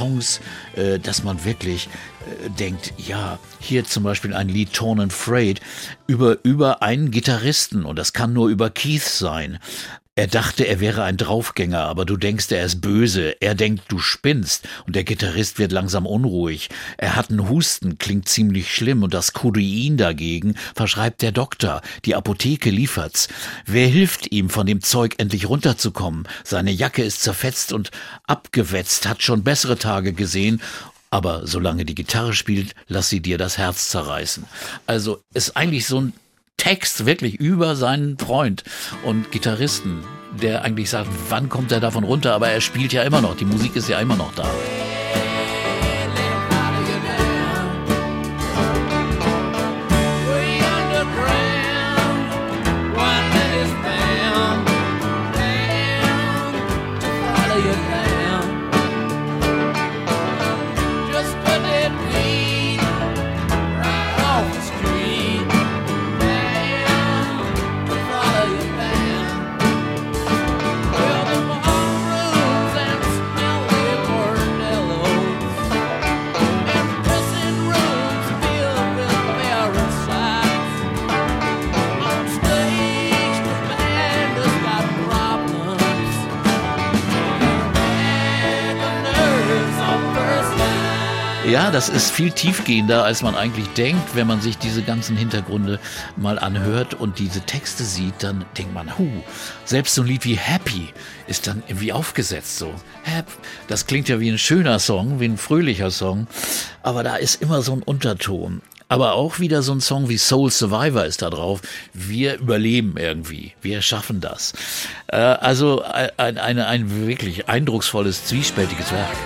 Speaker 2: Songs, äh, dass man wirklich äh, denkt, ja, hier zum Beispiel ein Lied Torn and Frayed über, über einen Gitarristen und das kann nur über Keith sein. Er dachte, er wäre ein Draufgänger, aber du denkst, er ist böse. Er denkt, du spinnst. Und der Gitarrist wird langsam unruhig. Er hat einen Husten, klingt ziemlich schlimm. Und das Codein dagegen verschreibt der Doktor. Die Apotheke liefert's. Wer hilft ihm, von dem Zeug endlich runterzukommen? Seine Jacke ist zerfetzt und abgewetzt, hat schon bessere Tage gesehen. Aber solange die Gitarre spielt, lass sie dir das Herz zerreißen. Also ist eigentlich so ein Text wirklich über seinen Freund und Gitarristen, der eigentlich sagt, wann kommt er davon runter? Aber er spielt ja immer noch, die Musik ist ja immer noch da. Das ist viel tiefgehender, als man eigentlich denkt. Wenn man sich diese ganzen Hintergründe mal anhört und diese Texte sieht, dann denkt man, hu, selbst so ein Lied wie Happy ist dann irgendwie aufgesetzt so. Das klingt ja wie ein schöner Song, wie ein fröhlicher Song, aber da ist immer so ein Unterton. Aber auch wieder so ein Song wie Soul Survivor ist da drauf. Wir überleben irgendwie. Wir schaffen das. Äh, also ein, ein, ein wirklich eindrucksvolles, zwiespältiges Werk.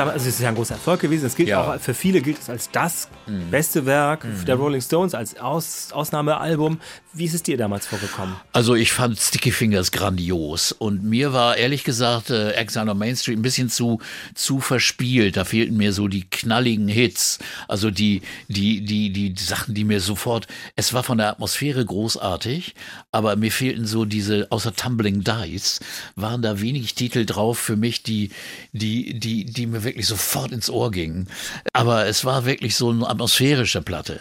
Speaker 3: Damals? Also es ist ja ein großer Erfolg gewesen. Es gilt
Speaker 2: Ja.
Speaker 3: auch für viele gilt es als das beste Werk der Rolling Stones als Aus, Ausnahmealbum. Wie ist es dir damals vorgekommen?
Speaker 2: Also ich fand Sticky Fingers grandios und mir war ehrlich gesagt äh, Exile on Main Street ein bisschen zu zu verspielt. Da fehlten mir so die knalligen Hits, also die die die die, die Sachen, die mir sofort. Es war von der Atmosphäre großartig, aber mir fehlten so diese außer Tumbling Dice waren da wenig Titel drauf für mich, die die die die mir wirklich sofort ins Ohr gingen. Aber es war wirklich so eine atmosphärische Platte.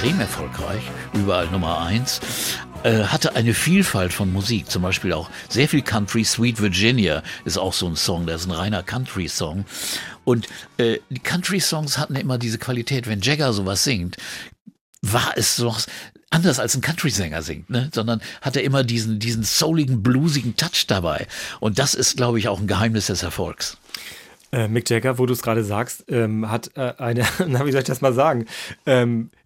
Speaker 2: Extrem erfolgreich, überall Nummer eins. Äh, hatte eine Vielfalt von Musik, zum Beispiel auch sehr viel Country. Sweet Virginia ist auch so ein Song, das ist ein reiner Country-Song. Und äh, die Country-Songs hatten immer diese Qualität, wenn Jagger sowas singt, war es so anders als ein Country-Sänger singt, ne? sondern hat er immer diesen, diesen souligen, bluesigen Touch dabei. Und das ist, glaube ich, auch ein Geheimnis des Erfolgs.
Speaker 3: Äh, Mick Jagger, wo du es gerade sagst, ähm, hat äh, eine, na, wie soll ich das mal sagen? Ähm, äh,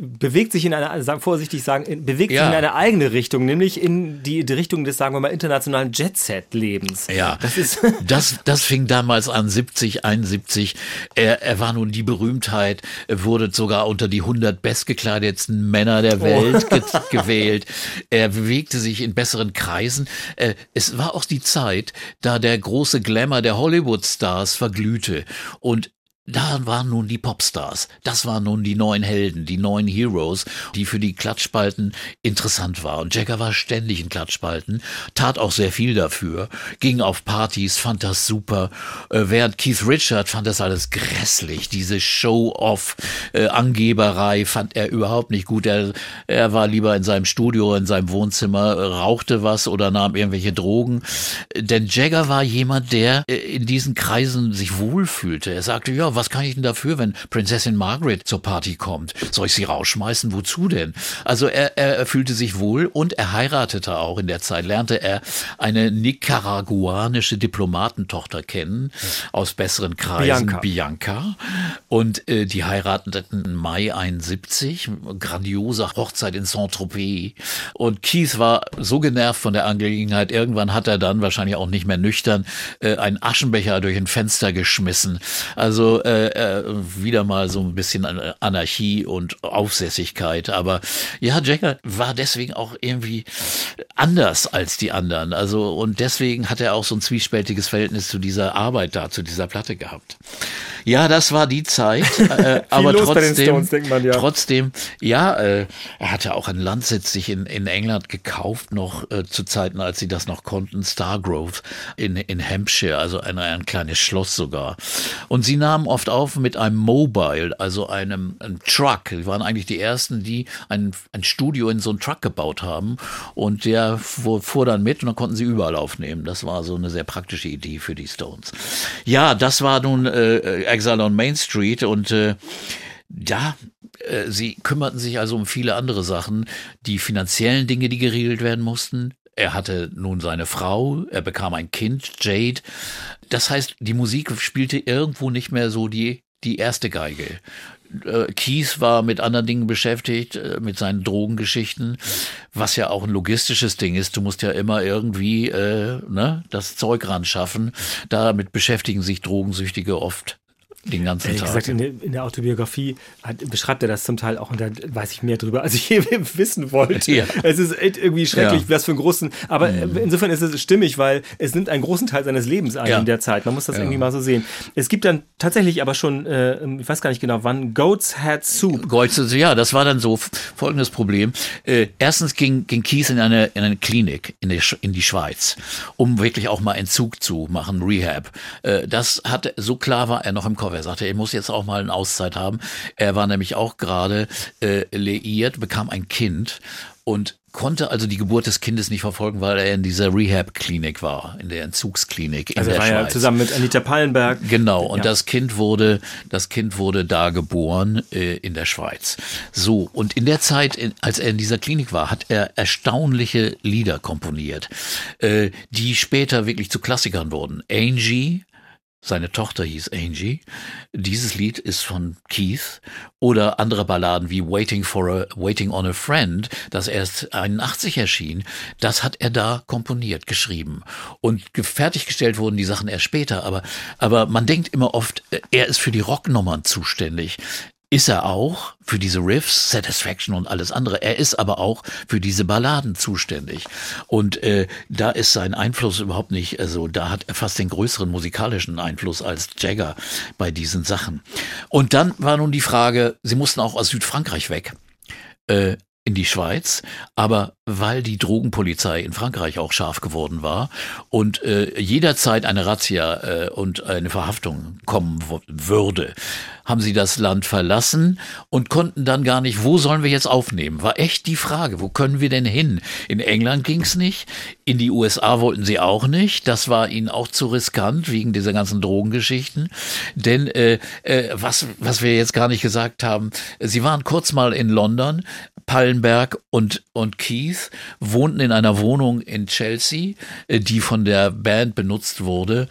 Speaker 3: bewegt sich in eine, sag- vorsichtig sagen, bewegt
Speaker 2: Ja.
Speaker 3: sich in eine eigene Richtung, nämlich in die, die Richtung des, sagen wir mal, internationalen Jet-Set-Lebens.
Speaker 2: Ja,
Speaker 3: Das ist,
Speaker 2: das, das fing damals an, 70, 71. Er, er war nun die Berühmtheit, er wurde sogar unter die 100 bestgekleidetsten Männer der Welt ge gewählt. Er bewegte sich in besseren Kreisen. Äh, Es war auch die Zeit, da der große Glamour der Hollywood-Stars verglühte. Und da waren nun die Popstars. Das waren nun die neuen Helden, die neuen Heroes, die für die Klatschspalten interessant waren. Und Jagger war ständig in Klatschspalten, tat auch sehr viel dafür, ging auf Partys, fand das super. Äh, während Keith Richard fand das alles grässlich. Diese Show-off-Angeberei fand er überhaupt nicht gut. Er, er war lieber in seinem Studio, in seinem Wohnzimmer, rauchte was oder nahm irgendwelche Drogen. Denn Jagger war jemand, der äh, in diesen Kreisen sich wohlfühlte. Er sagte, ja, was kann ich denn dafür, wenn Prinzessin Margaret zur Party kommt? Soll ich sie rausschmeißen? Wozu denn? Also er, er, fühlte sich wohl und er heiratete auch in der Zeit, lernte er eine nicaraguanische Diplomatentochter kennen, aus besseren Kreisen,
Speaker 3: Bianca.
Speaker 2: Bianca. Und äh, die heirateten im Mai 71, grandiose Hochzeit in Saint-Tropez. Und Keith war so genervt von der Angelegenheit, irgendwann hat er dann, wahrscheinlich auch nicht mehr nüchtern, äh, einen Aschenbecher durch ein Fenster geschmissen. Also äh, äh, wieder mal so ein bisschen Anarchie und Aufsässigkeit. Aber ja, Jagger war deswegen auch irgendwie anders als die anderen. Also und deswegen hat er auch so ein zwiespältiges Verhältnis zu dieser Arbeit da, zu dieser Platte gehabt. Ja, das war die Zeit. Äh, aber trotzdem,
Speaker 3: Stones, man, ja.
Speaker 2: trotzdem, ja, äh, er hatte auch einen Landsitz sich in, in England gekauft, noch äh, zu Zeiten, als sie das noch konnten, Stargrove in, in Hampshire, also ein, ein kleines Schloss sogar. Und sie nahmen oft auf mit einem Mobile, also einem, einem Truck. Sie waren eigentlich die ersten, die ein, ein Studio in so einen Truck gebaut haben. Und der fuhr, fuhr dann mit und dann konnten sie überall aufnehmen. Das war so eine sehr praktische Idee für die Stones. Ja, das war nun äh, Exile on Main Street und äh, ja, äh, sie kümmerten sich also um viele andere Sachen, die finanziellen Dinge, die geregelt werden mussten. Er hatte nun seine Frau, er bekam ein Kind, Jade. Das heißt, die Musik spielte irgendwo nicht mehr so die, die erste Geige. Äh, Keith war mit anderen Dingen beschäftigt, äh, mit seinen Drogengeschichten, was ja auch ein logistisches Ding ist. Du musst ja immer irgendwie äh, ne, das Zeug ran schaffen. Damit beschäftigen sich Drogensüchtige oft den ganzen
Speaker 3: Ehrlich
Speaker 2: Tag.
Speaker 3: gesagt, in der, in der Autobiografie hat, beschreibt er das zum Teil auch und da weiß ich mehr drüber, als ich je wissen wollte.
Speaker 2: Ja.
Speaker 3: Es ist irgendwie schrecklich,
Speaker 2: Ja.
Speaker 3: was für einen großen, aber äh, insofern ist es stimmig, weil es nimmt einen großen Teil seines Lebens ein
Speaker 2: Ja.
Speaker 3: in der Zeit. Man muss das irgendwie mal so sehen. Es gibt dann tatsächlich aber schon, äh, ich weiß gar nicht genau wann, Goat's Head Soup.
Speaker 2: Kreuze, ja, das war dann so folgendes Problem. Äh, erstens ging, ging Kies in eine, in eine Klinik in die, in die Schweiz, um wirklich auch mal Entzug zu machen, Rehab. Äh, das hat, so klar war er noch im Kopf. Er sagte, er muss jetzt auch mal eine Auszeit haben. Er war nämlich auch gerade äh, liiert, bekam ein Kind und konnte also die Geburt des Kindes nicht verfolgen, weil er in dieser Rehab-Klinik war, in der Entzugsklinik in
Speaker 3: Also er
Speaker 2: der
Speaker 3: war ja
Speaker 2: Schweiz.
Speaker 3: zusammen mit Anita Pallenberg.
Speaker 2: Genau, und
Speaker 3: Ja.
Speaker 2: das Kind wurde, das Kind wurde da geboren äh, in der Schweiz. So, und in der Zeit, in, als er in dieser Klinik war, hat er erstaunliche Lieder komponiert, äh, die später wirklich zu Klassikern wurden. Angie, seine Tochter hieß Angie. Dieses Lied ist von Keith oder andere Balladen wie Waiting for a Waiting on a Friend, das erst 81 erschien. Das hat er da komponiert, geschrieben und ge- fertiggestellt wurden die Sachen erst später. Aber aber man denkt immer oft, äh, er ist für die Rocknummern zuständig. Ist er auch für diese Riffs, Satisfaction und alles andere. Er ist aber auch für diese Balladen zuständig. Und äh, da ist sein Einfluss überhaupt nicht, also da hat er fast den größeren musikalischen Einfluss als Jagger bei diesen Sachen. Und dann war nun die Frage, sie mussten auch aus Südfrankreich weg. Äh, in die Schweiz, aber weil die Drogenpolizei in Frankreich auch scharf geworden war und äh, jederzeit eine Razzia äh, und eine Verhaftung kommen würde, haben sie das Land verlassen und konnten dann gar nicht, wo sollen wir jetzt aufnehmen? War echt die Frage, wo können wir denn hin? In England ging's nicht, in die USA wollten sie auch nicht, das war ihnen auch zu riskant wegen dieser ganzen Drogengeschichten, denn äh, äh, was, was wir jetzt gar nicht gesagt haben, sie waren kurz mal in London, Pallenberg und, und Keith wohnten in einer Wohnung in Chelsea, äh, die von der Band benutzt wurde.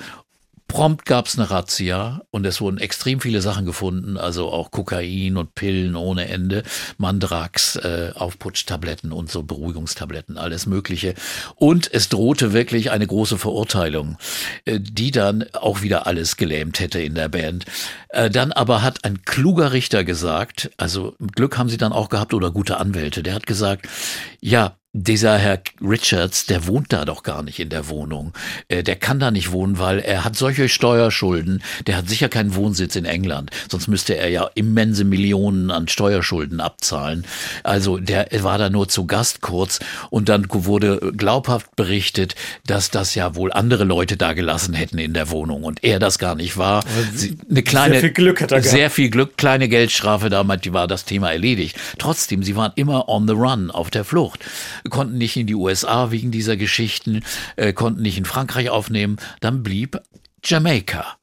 Speaker 2: Prompt gab's eine Razzia und es wurden extrem viele Sachen gefunden, also auch Kokain und Pillen ohne Ende, Mandrax, äh, Aufputschtabletten und so Beruhigungstabletten, alles Mögliche. Und es drohte wirklich eine große Verurteilung, äh, die dann auch wieder alles gelähmt hätte in der Band. Äh, dann aber hat ein kluger Richter gesagt, also Glück haben sie dann auch gehabt oder gute Anwälte, der hat gesagt, ja, dieser Herr Richards, der wohnt da doch gar nicht in der Wohnung. Äh, der kann da nicht wohnen, weil er hat solche Steuerschulden. Der hat sicher keinen Wohnsitz in England. Sonst müsste er ja immense Millionen an Steuerschulden abzahlen. Also der war da nur zu Gast kurz und dann wurde glaubhaft berichtet, dass das ja wohl andere Leute da gelassen hätten in der Wohnung und er das gar nicht war. Sie, eine kleine,
Speaker 3: sehr viel Glück hat er gehabt.
Speaker 2: sehr viel Glück, kleine Geldstrafe damals, die war das Thema erledigt. Trotzdem, sie waren immer on the run, auf der Flucht. Konnten nicht in die USA wegen dieser Geschichten, äh, konnten nicht in Frankreich aufnehmen. Dann blieb Jamaika.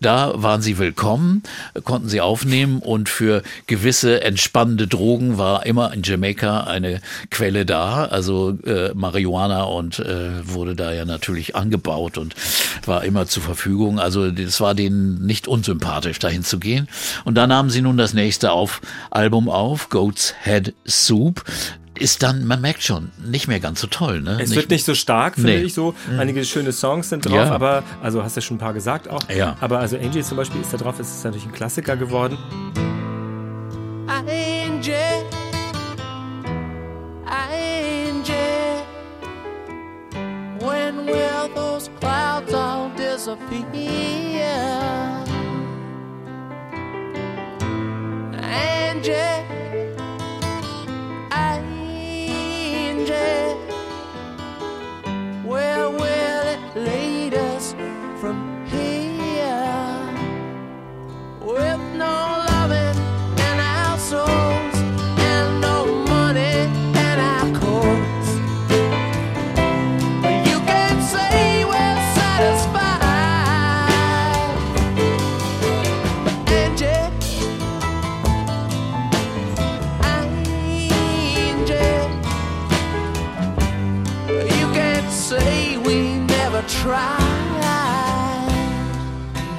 Speaker 2: Da waren sie willkommen, konnten sie aufnehmen und für gewisse entspannende Drogen war immer in Jamaika eine Quelle da. Also äh, Marihuana und äh, wurde da ja natürlich angebaut und war immer zur Verfügung. Also das war denen nicht unsympathisch, dahin zu gehen. Und da nahmen sie nun das nächste auf, Album auf, Goat's Head Soup. Ist dann, man merkt schon, nicht mehr ganz so toll. Ne?
Speaker 3: Es wird nicht so stark, finde
Speaker 2: Nee.
Speaker 3: ich so. Einige schöne Songs sind drauf,
Speaker 2: Ja.
Speaker 3: aber, also hast du ja schon ein paar gesagt auch.
Speaker 2: Ja.
Speaker 3: Aber also Angel zum Beispiel ist da drauf, es ist natürlich ein Klassiker geworden.
Speaker 4: Angel, Angel, when will those clouds all disappear? Angel,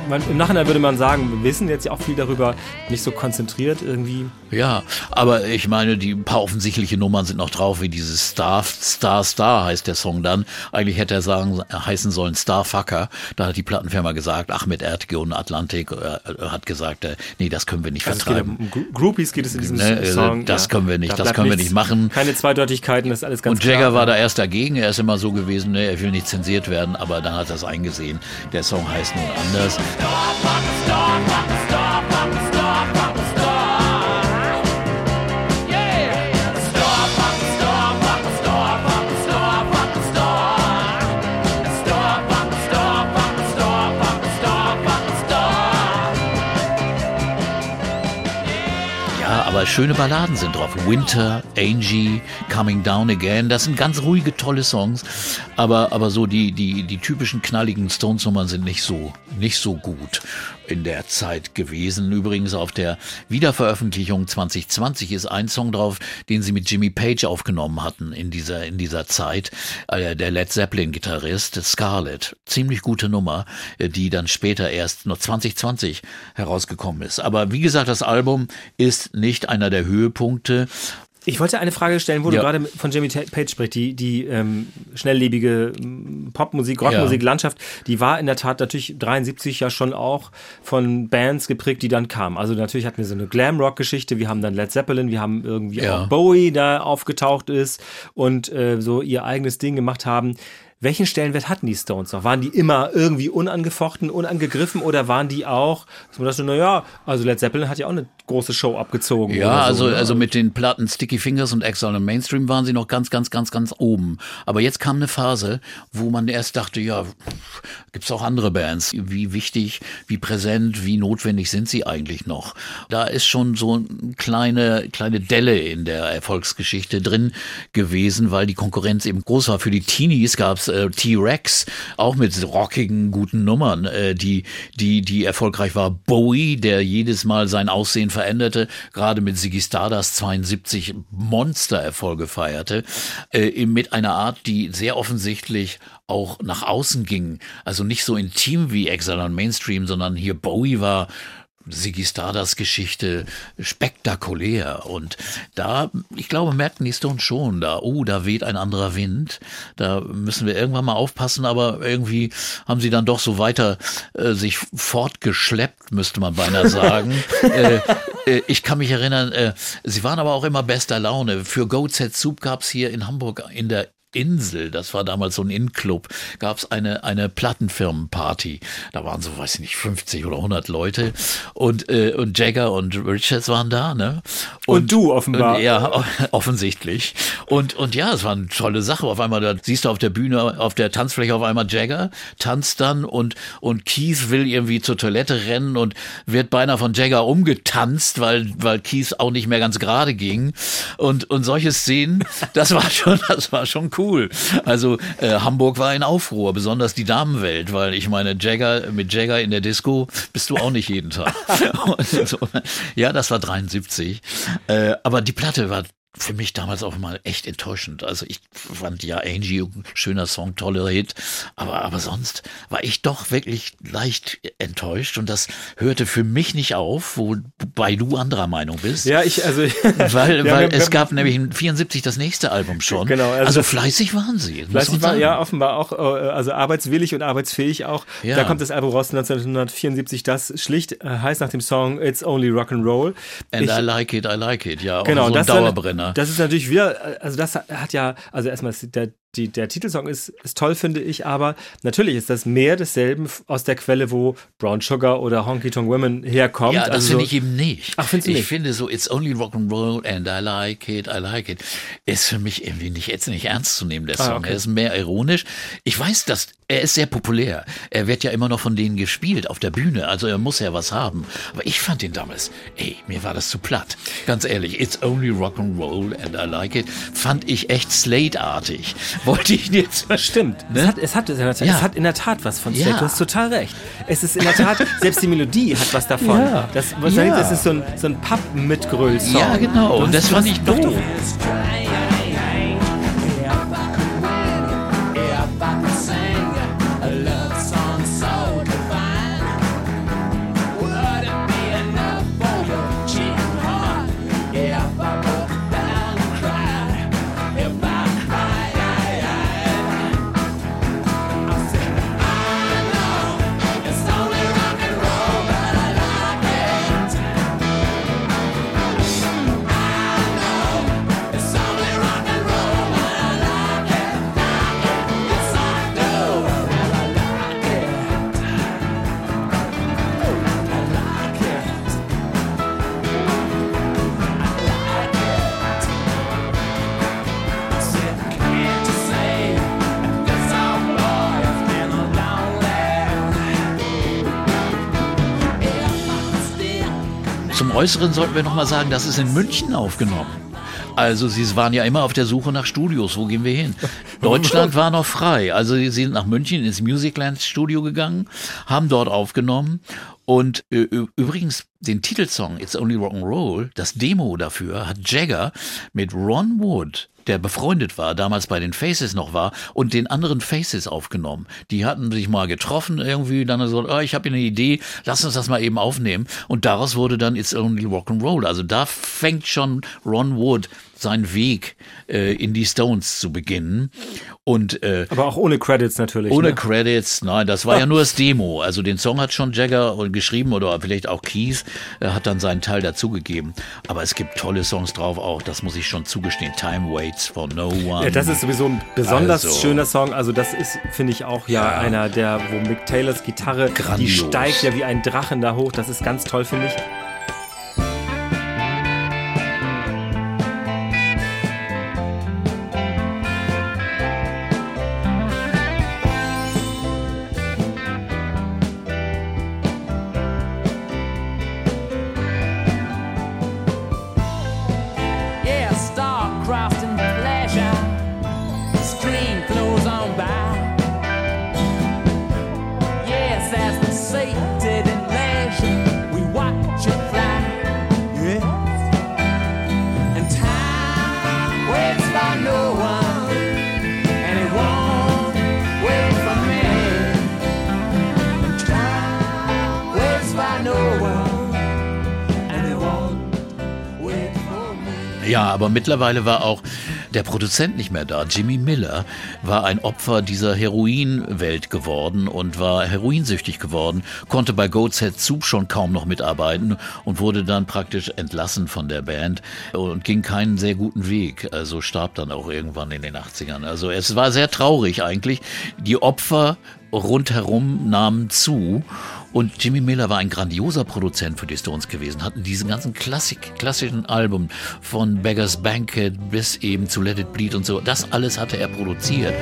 Speaker 3: Man, Im Nachhinein würde man sagen, wir wissen jetzt ja auch viel darüber, nicht so konzentriert irgendwie.
Speaker 2: Ja, aber ich meine, die paar offensichtliche Nummern sind noch drauf, wie dieses Star, Star, Star heißt der Song dann. Eigentlich hätte er sagen, heißen sollen Starfucker. Da hat die Plattenfirma gesagt, Ahmed Erdge und Atlantik äh, hat gesagt, äh, nee, das können wir nicht
Speaker 3: Also es geht ja
Speaker 2: vertreiben.
Speaker 3: um Gro- Groupies geht es in diesem
Speaker 2: Ne, äh,
Speaker 3: Song.
Speaker 2: das können wir nicht,
Speaker 3: Da
Speaker 2: das können wir
Speaker 3: nichts,
Speaker 2: nicht machen.
Speaker 3: Keine Zweideutigkeiten, das ist alles ganz
Speaker 2: Und Jagger war da erst dagegen, er ist immer so gewesen, ne, er will nicht zensiert werden, aber dann hat er es eingesehen. Der Song heißt nun anders. Ja, aber schöne Balladen sind drauf. Winter, Angie, Coming Down Again, das sind ganz ruhige, tolle Songs. Aber, aber so die, die, die typischen knalligen Stones-Nummern sind nicht so, nicht so gut in der Zeit gewesen. Übrigens auf der Wiederveröffentlichung 2020 ist ein Song drauf, den sie mit Jimmy Page aufgenommen hatten in dieser, in dieser Zeit. Äh, Der Led Zeppelin-Gitarrist Scarlett. Ziemlich gute Nummer, äh, die dann später erst noch 2020 herausgekommen ist. Aber wie gesagt, das Album ist nicht einer der Höhepunkte.
Speaker 3: Ich wollte eine Frage stellen, wo
Speaker 2: Ja.
Speaker 3: du gerade von Jimmy Ta- Page sprichst, die, die ähm, schnelllebige ähm, Popmusik, Rockmusik,
Speaker 2: Ja.
Speaker 3: Landschaft, die war in der Tat natürlich 73 ja schon auch von Bands geprägt, die dann kamen. Also natürlich hatten wir so eine Glam-Rock-Geschichte, wir haben dann Led Zeppelin, wir haben irgendwie
Speaker 2: Ja.
Speaker 3: auch Bowie da aufgetaucht ist und äh, so ihr eigenes Ding gemacht haben. Welchen Stellenwert hatten die Stones noch? Waren die immer irgendwie unangefochten, unangegriffen oder waren die auch, dass man dachte, naja, also Led Zeppelin hat ja auch eine große Show abgezogen.
Speaker 2: Ja,
Speaker 3: oder so,
Speaker 2: also,
Speaker 3: ne?
Speaker 2: also mit den Platten Sticky Fingers und Exile und Mainstream waren sie noch ganz, ganz, ganz, ganz oben. Aber jetzt kam eine Phase, wo man erst dachte, ja, gibt's auch andere Bands. Wie wichtig, wie präsent, wie notwendig sind sie eigentlich noch? Da ist schon so eine kleine, kleine Delle in der Erfolgsgeschichte drin gewesen, weil die Konkurrenz eben groß war. Für die Teenies gab's äh, T-Rex, auch mit rockigen, guten Nummern, äh, die, die, die erfolgreich war. Bowie, der jedes Mal sein Aussehen veränderte, gerade mit Ziggy Stardust 72 Monstererfolge feierte, äh, mit einer Art, die sehr offensichtlich auch nach außen ging. Also nicht so intim wie Exile und Mainstream, sondern hier Bowie war Ziggy Stardust Geschichte spektakulär und da, ich glaube, merkten die Stones schon da, oh, da weht ein anderer Wind, da müssen wir irgendwann mal aufpassen, aber irgendwie haben sie dann doch so weiter äh, sich fortgeschleppt, müsste man beinahe sagen. äh, äh, ich kann mich erinnern, äh, sie waren aber auch immer bester Laune. Für Go Set Soup gab's hier in Hamburg in der Insel, das war damals so ein In-Club, gab es eine, eine Plattenfirmenparty. Da waren so, weiß ich nicht, 50 oder 100 Leute und, äh, und Jagger und Richards waren da, ne?
Speaker 3: Und du offenbar.
Speaker 2: Und, ja, offensichtlich. Und, und ja, es war eine tolle Sache. Auf einmal, da siehst du auf der Bühne, auf der Tanzfläche auf einmal Jagger, tanzt dann und, und Keith will irgendwie zur Toilette rennen und wird beinahe von Jagger umgetanzt, weil, weil Keith auch nicht mehr ganz gerade ging. Und, und solche Szenen, das war schon, das war schon cool. Also äh, Hamburg war in Aufruhr, besonders die Damenwelt, weil ich meine, Jagger mit Jagger in der Disco bist du auch nicht jeden Tag. So, ja, das war 73. Äh, aber die Platte war für mich damals auch mal echt enttäuschend. Also ich fand ja Angie ein schöner Song, toller Hit, aber, aber sonst war ich doch wirklich leicht enttäuscht und das hörte für mich nicht auf, wobei du anderer Meinung bist.
Speaker 3: Ja, ich, also.
Speaker 2: Weil,
Speaker 3: Ja,
Speaker 2: weil
Speaker 3: wir-
Speaker 2: es
Speaker 3: wir-
Speaker 2: gab nämlich in 74 das nächste Album schon.
Speaker 3: Genau, also
Speaker 2: Also, fleißig waren sie.
Speaker 3: Fleißig
Speaker 2: man
Speaker 3: war
Speaker 2: sagen.
Speaker 3: ja offenbar auch, äh, also arbeitswillig und arbeitsfähig auch.
Speaker 2: Ja.
Speaker 3: Da kommt das Album raus 1974, das schlicht äh, heißt nach dem Song It's Only Rock and Roll.
Speaker 2: And
Speaker 3: Ich-
Speaker 2: I like it, I like it, ja.
Speaker 3: Genau,
Speaker 2: so ein
Speaker 3: das, ist
Speaker 2: Dauerbrenner.
Speaker 3: das ist natürlich wieder, also das hat ja, also erstmal ist der, die, der Titelsong ist, ist toll, finde ich, aber natürlich ist das mehr desselben aus der Quelle, wo Brown Sugar oder Honky Tonk Women herkommt.
Speaker 2: Ja, das
Speaker 3: also
Speaker 2: finde ich eben nicht.
Speaker 3: Ach, findest du
Speaker 2: ich
Speaker 3: nicht?
Speaker 2: finde so, it's only rock and roll and I like it, I like it, ist für mich irgendwie nicht, jetzt nicht ernst zu nehmen, der
Speaker 3: Ah,
Speaker 2: Song.
Speaker 3: okay.
Speaker 2: Er ist mehr ironisch. Ich weiß, dass er ist sehr populär. Er wird ja immer noch von denen gespielt auf der Bühne, also er muss ja was haben. Aber ich fand ihn damals, ey, mir war das zu platt. Ganz ehrlich, it's only rock and roll and I like it, fand ich echt Slate-artig. Wollte ich jetzt.
Speaker 3: Stimmt.
Speaker 2: Ne?
Speaker 3: Es, hat, es, hat, es, hat,
Speaker 2: Ja.
Speaker 3: es hat in der Tat was von Slate.
Speaker 2: Ja.
Speaker 3: Du hast total recht. Es ist in der Tat, selbst die Melodie hat was davon.
Speaker 2: Ja.
Speaker 3: Das,
Speaker 2: Ja.
Speaker 3: das ist so ein, so ein Pub-Mitgröl-Song.
Speaker 2: Ja, genau. Und das fand ich
Speaker 3: doch,
Speaker 2: doof. Äußeren sollten wir noch mal sagen, das ist in München aufgenommen. Also sie waren ja immer auf der Suche nach Studios. Wo gehen wir hin? Deutschland war noch frei. Also sie sind nach München ins Musicland Studio gegangen, haben dort aufgenommen und äh, übrigens den Titelsong It's Only Rock'n'Roll, das Demo dafür hat Jagger mit Ron Wood der befreundet war, damals bei den Faces noch war, und den anderen Faces aufgenommen. Die hatten sich mal getroffen irgendwie, dann so, oh, ich habe eine Idee, lass uns das mal eben aufnehmen. Und daraus wurde dann It's Only Rock'n'Roll. Also da fängt schon Ron Wood seinen Weg äh, in die Stones zu beginnen. Und äh,
Speaker 3: Aber auch ohne Credits natürlich.
Speaker 2: ohne
Speaker 3: ne?
Speaker 2: Credits, nein, das war ja nur das Demo. Also den Song hat schon Jagger geschrieben oder vielleicht auch Keith äh, hat dann seinen Teil dazugegeben. Aber es gibt tolle Songs drauf auch, das muss ich schon zugestehen. Time Waits for No One.
Speaker 3: Ja, das ist sowieso ein besonders
Speaker 2: Also.
Speaker 3: schöner Song. Also das ist, finde ich, auch ja,
Speaker 2: Ja.
Speaker 3: einer, der, wo Mick Taylors Gitarre, die
Speaker 2: Grandios.
Speaker 3: steigt ja wie ein Drachen da hoch. Das ist ganz toll, finde ich.
Speaker 2: Aber mittlerweile war auch der Produzent nicht mehr da. Jimmy Miller war ein Opfer dieser Heroinwelt geworden und war heroinsüchtig geworden, konnte bei Goat's Head Soup schon kaum noch mitarbeiten und wurde dann praktisch entlassen von der Band und ging keinen sehr guten Weg. Also starb dann auch irgendwann in den 80ern. Also es war sehr traurig eigentlich. Die Opfer rundherum nahmen zu. Und Jimmy Miller war ein grandioser Produzent für die Stones gewesen, hatten diesen ganzen Klassik, klassischen Album von Beggars Banquet bis eben zu Let It Bleed und so. Das alles hatte er produziert.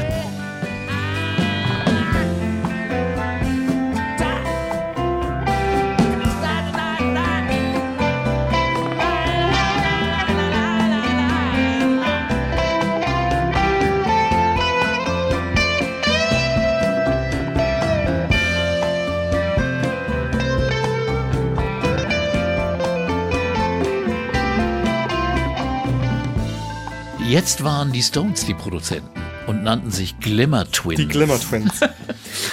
Speaker 2: Jetzt waren die Stones die Produzenten und nannten sich Glimmer Twins.
Speaker 3: Die Glimmer Twins.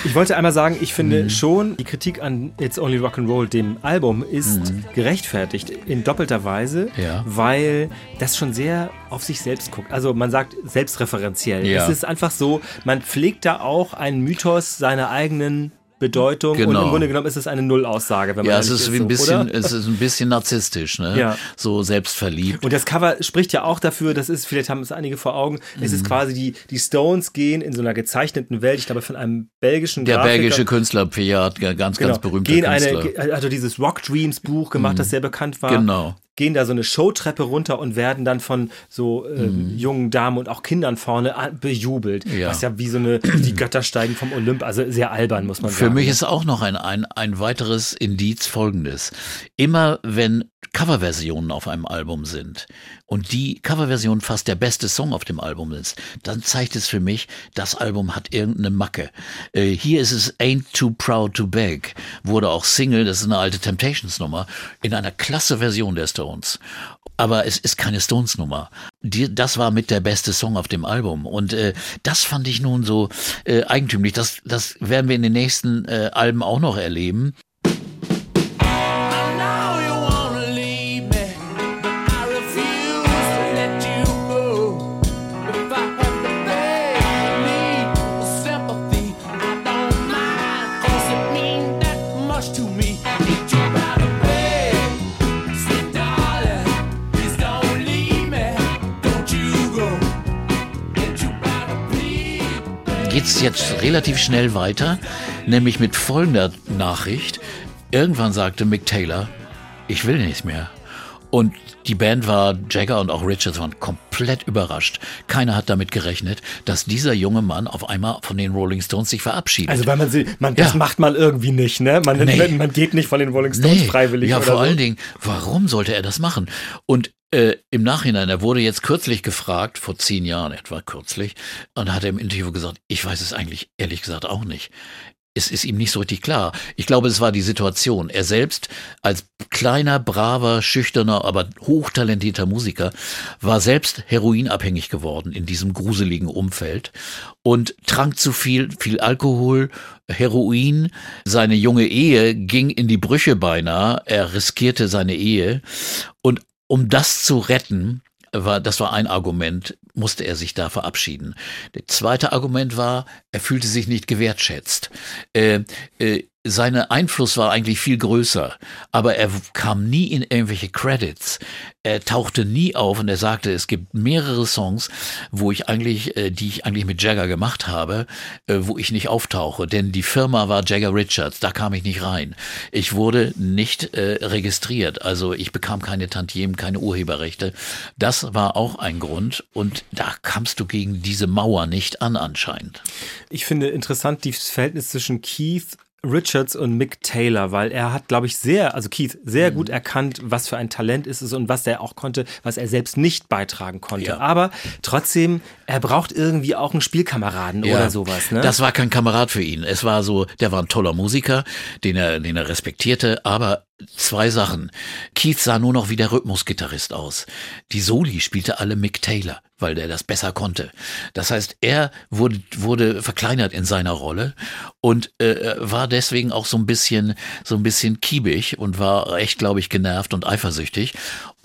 Speaker 3: Ich wollte einmal sagen, ich finde schon, die Kritik an It's Only Rock'n'Roll, dem Album, ist gerechtfertigt in doppelter Weise,
Speaker 2: Ja.
Speaker 3: weil das schon sehr auf sich selbst guckt. Also man sagt selbstreferenziell.
Speaker 2: Ja.
Speaker 3: Es ist einfach so, man pflegt da auch einen Mythos seiner eigenen Bedeutung und
Speaker 2: Genau.
Speaker 3: im Grunde genommen ist es eine Nullaussage, wenn man
Speaker 2: Ja, es ist wie ein
Speaker 3: so,
Speaker 2: bisschen,
Speaker 3: oder?
Speaker 2: es ist ein bisschen narzisstisch, ne?
Speaker 3: Ja.
Speaker 2: So selbstverliebt.
Speaker 3: Und das Cover spricht ja auch dafür, das ist, vielleicht haben es einige vor Augen, es
Speaker 2: Mhm.
Speaker 3: ist quasi die, die Stones gehen in so einer gezeichneten Welt, ich glaube von einem belgischen
Speaker 2: Der
Speaker 3: Grafiker.
Speaker 2: belgische Künstler Pejat, ganz, ganz berühmter
Speaker 3: gehen
Speaker 2: Künstler.
Speaker 3: eine, also dieses Rock Dreams Buch gemacht, das sehr bekannt war.
Speaker 2: Genau.
Speaker 3: Gehen da so eine Showtreppe runter und werden dann von so äh, jungen Damen und auch Kindern vorne an- bejubelt.
Speaker 2: Mhm. Ja.
Speaker 3: Was ja wie so eine, die Götter steigen vom Olymp, also sehr albern, muss man
Speaker 2: Für
Speaker 3: sagen.
Speaker 2: mich ist auch noch ein, ein, ein weiteres Indiz folgendes. Immer wenn Coverversionen auf einem Album sind und die Coverversion fast der beste Song auf dem Album ist, dann zeigt es für mich, das Album hat irgendeine Macke. Äh, hier ist es Ain't Too Proud to Beg, wurde auch Single, das ist eine alte Temptations-Nummer, in einer klasse Version der Stones. Aber es ist keine Stones-Nummer. Das war mit der beste Song auf dem Album. Und äh, das fand ich nun so äh, eigentümlich. Das, das werden wir in den nächsten äh, Alben auch noch erleben. Geht's jetzt relativ schnell weiter, nämlich mit folgender Nachricht. Irgendwann sagte Mick Taylor, ich will nicht mehr. Und die Band war, Jagger und auch Richards waren komplett überrascht. Keiner hat damit gerechnet, dass dieser junge Mann auf einmal von den Rolling Stones sich verabschiedet.
Speaker 3: Also weil man sie, man, das
Speaker 2: Ja.
Speaker 3: macht man irgendwie nicht, ne? Man,
Speaker 2: Nee.
Speaker 3: man geht nicht von den Rolling Stones freiwillig
Speaker 2: Ja, vor
Speaker 3: so.
Speaker 2: allen Dingen, warum sollte er das machen? Und äh, im Nachhinein, er wurde jetzt kürzlich gefragt, vor zehn Jahren etwa kürzlich, und hat er im Interview gesagt, ich weiß es eigentlich ehrlich gesagt auch nicht. Es ist ihm nicht so richtig klar. Ich glaube, es war die Situation. Er selbst als kleiner, braver, schüchterner, aber hochtalentierter Musiker war selbst heroinabhängig geworden in diesem gruseligen Umfeld und trank zu viel, viel Alkohol, Heroin. Seine junge Ehe ging in die Brüche beinahe. Er riskierte seine Ehe. Und um das zu retten, war, das war ein Argument, musste er sich da verabschieden. Das zweite Argument war, er fühlte sich nicht gewertschätzt. Äh, äh, sein Einfluss war eigentlich viel größer, aber er kam nie in irgendwelche Credits. Er tauchte nie auf und er sagte, es gibt mehrere Songs, wo ich eigentlich, äh, die ich eigentlich mit Jagger gemacht habe, äh, wo ich nicht auftauche, denn die Firma war Jagger Richards, da kam ich nicht rein. Ich wurde nicht äh, registriert, also ich bekam keine Tantiemen, keine Urheberrechte. Das war auch ein Grund und da kamst du gegen diese Mauer nicht an anscheinend.
Speaker 3: Ich finde interessant das Verhältnis zwischen Keith Richards und Mick Taylor, weil er hat, glaube ich, sehr, also Keith, sehr
Speaker 2: Mhm.
Speaker 3: gut erkannt, was für ein Talent ist es und was er auch konnte, was er selbst nicht beitragen konnte.
Speaker 2: Ja.
Speaker 3: Aber trotzdem, er braucht irgendwie auch einen Spielkameraden oder sowas. Ne?
Speaker 2: Das war kein Kamerad für ihn. Es war so, der war ein toller Musiker, den er, den er respektierte, aber zwei Sachen. Keith sah nur noch wie der Rhythmusgitarrist aus. Die Soli spielte alle Mick Taylor, weil der das besser konnte. Das heißt, er wurde, wurde verkleinert in seiner Rolle und äh, war deswegen auch so ein bisschen, so ein bisschen kiebig und war echt, glaube ich, genervt und eifersüchtig.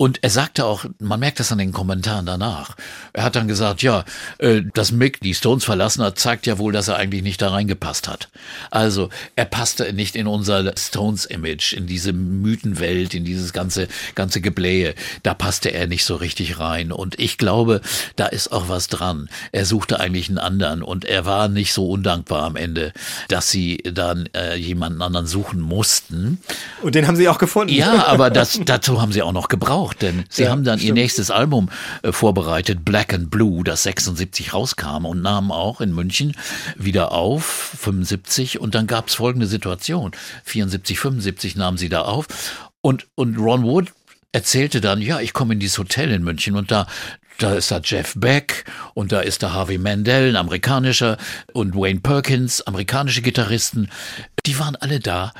Speaker 2: Und er sagte auch, man merkt das an den Kommentaren danach. Er hat dann gesagt, ja, äh, dass Mick die Stones verlassen hat, zeigt ja wohl, dass er eigentlich nicht da reingepasst hat. Also er passte nicht in unser Stones-Image, in diese Mythenwelt, in dieses ganze ganze Geblähe. Da passte er nicht so richtig rein. Und ich glaube, da ist auch was dran. Er suchte eigentlich einen anderen und er war nicht so undankbar am Ende, dass sie dann äh, jemanden anderen suchen mussten.
Speaker 3: und den haben sie auch gefunden.
Speaker 2: Ja, aber das, dazu haben sie auch noch gebraucht, denn sie
Speaker 3: Ja,
Speaker 2: haben dann ihr
Speaker 3: stimmt.
Speaker 2: nächstes Album äh, vorbereitet, Black and Blue, das 76 rauskam und nahmen auch in München wieder auf, 75 und dann gab es folgende Situation, 74, 75 nahmen sie da auf und, und Ron Wood erzählte dann, ja, ich komme in dieses Hotel in München und da da ist da Jeff Beck und da ist da Harvey Mandel, ein amerikanischer und Wayne Perkins, amerikanische Gitarristen. Die waren alle da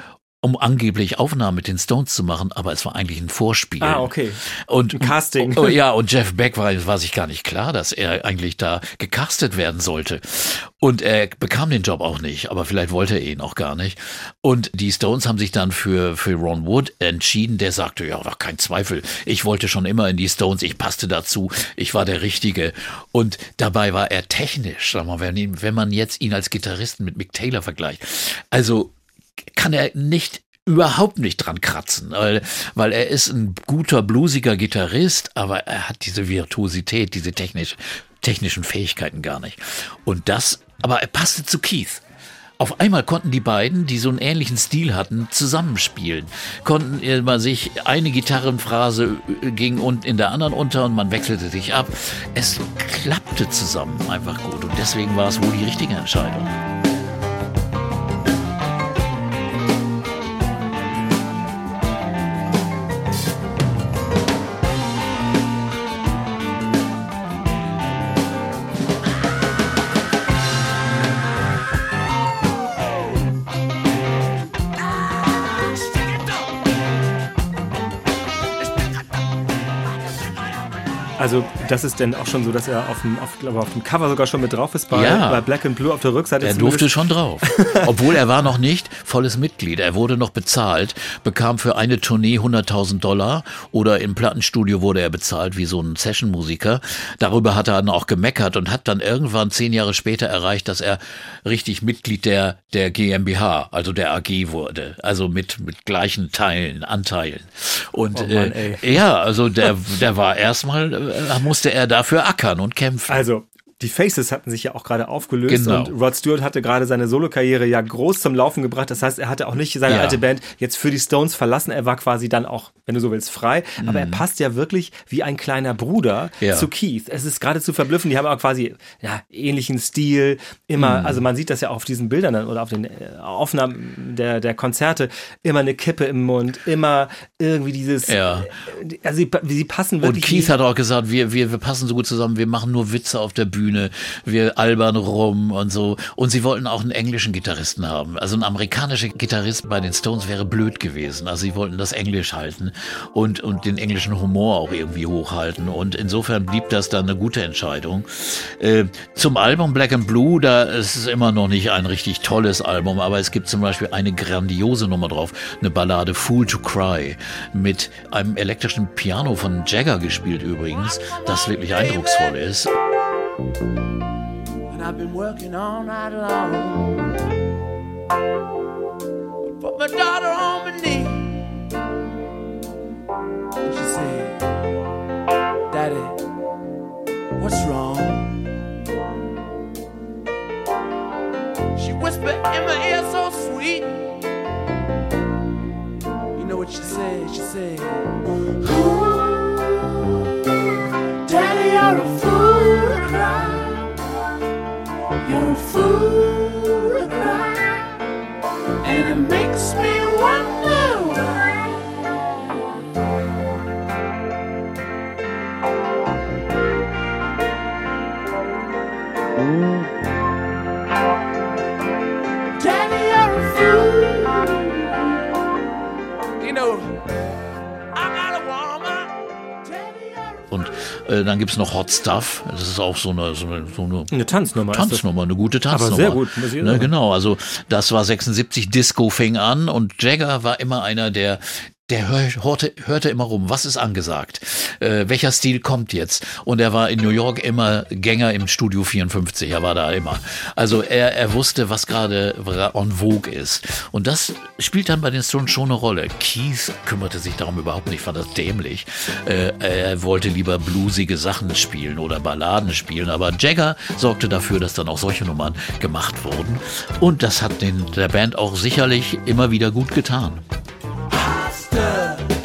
Speaker 2: um angeblich Aufnahmen mit den Stones zu machen, aber es war eigentlich ein Vorspiel.
Speaker 3: Ah, okay.
Speaker 2: Und
Speaker 3: Ein Casting.
Speaker 2: Oh, ja, und Jeff Beck war, war sich gar nicht klar, dass er eigentlich da gecastet werden sollte. Und er bekam den Job auch nicht, aber vielleicht wollte er ihn auch gar nicht. Und die Stones haben sich dann für, für Ron Wood entschieden, der sagte, ja, war kein Zweifel. Ich wollte schon immer in die Stones, ich passte dazu, ich war der Richtige. Und dabei war er technisch, sag mal, wenn, ihn, wenn man jetzt ihn als Gitarristen mit Mick Taylor vergleicht. Also kann er nicht überhaupt nicht dran kratzen, weil, weil er ist ein guter, bluesiger Gitarrist, aber er hat diese Virtuosität, diese technisch, technischen Fähigkeiten gar nicht. Und das, aber er passte zu Keith. Auf einmal konnten die beiden, die so einen ähnlichen Stil hatten, zusammenspielen. Konnten immer sich eine Gitarrenphrase ging und in der anderen unter und man wechselte sich ab. Es klappte zusammen einfach gut und deswegen war es wohl die richtige Entscheidung.
Speaker 3: Das ist denn auch schon so, dass er auf dem, auf, glaube, auf dem Cover sogar schon mit drauf ist bei,
Speaker 2: Ja.
Speaker 3: bei Black and Blue auf der Rückseite.
Speaker 2: Er durfte schon drauf. Obwohl er war noch nicht volles Mitglied. Er wurde noch bezahlt, bekam für eine Tournee 100.000 Dollar oder im Plattenstudio wurde er bezahlt wie so ein Sessionmusiker. Darüber hat er dann auch gemeckert und hat dann irgendwann zehn Jahre später erreicht, dass er richtig Mitglied der, der GmbH, also der AG wurde. Also mit, mit gleichen Teilen, Anteilen. Und
Speaker 3: Oh Mann,
Speaker 2: äh, ja, also der, der war erstmal, äh, musste er dafür ackern und kämpfen.
Speaker 3: Also, die Faces hatten sich ja auch gerade aufgelöst
Speaker 2: Genau.
Speaker 3: und Rod Stewart hatte gerade seine Solokarriere ja groß zum Laufen gebracht. Das heißt, er hatte auch nicht seine
Speaker 2: Ja.
Speaker 3: alte Band jetzt für die Stones verlassen. Er war quasi dann auch, wenn du so willst, frei. Aber er passt ja wirklich wie ein kleiner Bruder
Speaker 2: Mhm. Ja.
Speaker 3: zu Keith. Es ist geradezu verblüffend. Die haben auch quasi ja, ähnlichen Stil.
Speaker 2: Mhm.
Speaker 3: Immer, also man sieht das ja auf diesen Bildern dann oder auf den äh, Aufnahmen der, der Konzerte. Immer eine Kippe im Mund, immer irgendwie dieses.
Speaker 2: Ja.
Speaker 3: äh, Also sie, sie passen
Speaker 2: Und
Speaker 3: wirklich.
Speaker 2: Keith
Speaker 3: wie-
Speaker 2: hat auch gesagt, wir, wir, wir passen so gut zusammen, wir machen nur Witze auf der Bühne, wir albern rum und so. Und sie wollten auch einen englischen Gitarristen haben. Also ein amerikanischer Gitarrist bei den Stones wäre blöd gewesen. Also sie wollten das Englisch halten und, und den englischen Humor auch irgendwie hochhalten. Und insofern blieb das dann eine gute Entscheidung. Äh, zum Album Black and Blue, da ist es immer noch nicht ein richtig tolles Album, aber es gibt zum Beispiel eine grandiose Nummer drauf, eine Ballade Fool to Cry mit einem elektrischen Piano von Jagger gespielt übrigens, das wirklich eindrucksvoll ist.
Speaker 4: And I've been working all night long. Put my daughter on my knee. And she said, Daddy, what's wrong? She whispered in my ear so sweet. You know what she said? She said, Daddy, you're a fool. You're a fool to cry. And it makes me wonder
Speaker 2: äh, dann gibt's noch Hot Stuff, das ist auch so eine, so eine, so eine
Speaker 3: Eine Tanznummer.
Speaker 2: Tanznummer, eine gute Tanznummer.
Speaker 3: sehr gut,
Speaker 2: ne. Genau, also das war 76, Disco fing an und Jagger war immer einer, der der hör- hörte, hörte immer rum, was ist angesagt, äh, welcher Stil kommt jetzt. Und er war in New York immer Gänger im Studio 54, er war da immer. Also er, er wusste, was gerade en vogue ist. Und das spielt dann bei den Stones schon eine Rolle. Keith kümmerte sich darum überhaupt nicht, fand das dämlich. Äh, er wollte lieber bluesige Sachen spielen oder Balladen spielen, aber Jagger sorgte dafür, dass dann auch solche Nummern gemacht wurden. Und das hat den, der Band auch sicherlich immer wieder gut getan.
Speaker 4: Música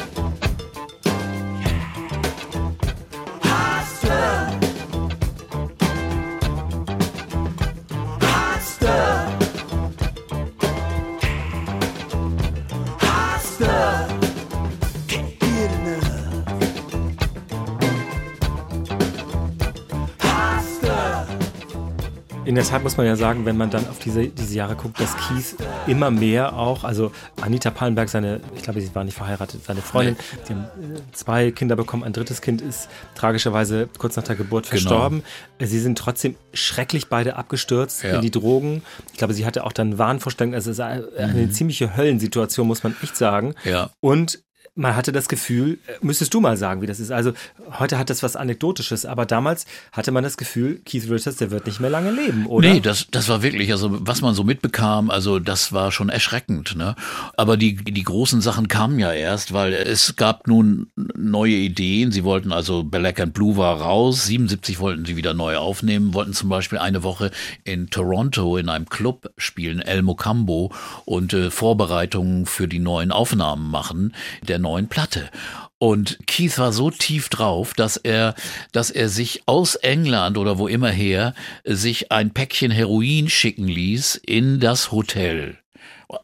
Speaker 3: In der Tat muss man ja sagen, wenn man dann auf diese, diese Jahre guckt, dass Keith immer mehr auch, also Anita Pallenberg, seine, ich glaube, sie war nicht verheiratet, seine Freundin, sie haben äh, zwei Kinder bekommen, ein drittes Kind ist tragischerweise kurz nach der Geburt
Speaker 2: Genau.
Speaker 3: verstorben. Sie sind trotzdem schrecklich beide abgestürzt
Speaker 2: Ja.
Speaker 3: in die Drogen. Ich glaube, sie hatte auch dann Wahnvorstellungen. Also es ist eine, eine ziemliche Höllensituation, muss man echt sagen.
Speaker 2: Mhm. Ja.
Speaker 3: Und man hatte das Gefühl, äh, müsstest du mal sagen, wie das ist. Also heute hat das was Anekdotisches, aber damals hatte man das Gefühl, Keith Richards, der wird nicht mehr lange leben, oder?
Speaker 2: Nee, das, das war wirklich, also was man so mitbekam, also das war schon erschreckend. Ne? Aber die, die großen Sachen kamen ja erst, weil es gab nun neue Ideen. Sie wollten also Black and Blue war raus, 77 wollten sie wieder neu aufnehmen, wollten zum Beispiel eine Woche in Toronto in einem Club spielen, El Mocambo, und äh, Vorbereitungen für die neuen Aufnahmen machen der neuen Platte. Und Keith war so tief drauf, dass er, dass er sich aus England oder wo immer her sich ein Päckchen Heroin schicken ließ in das Hotel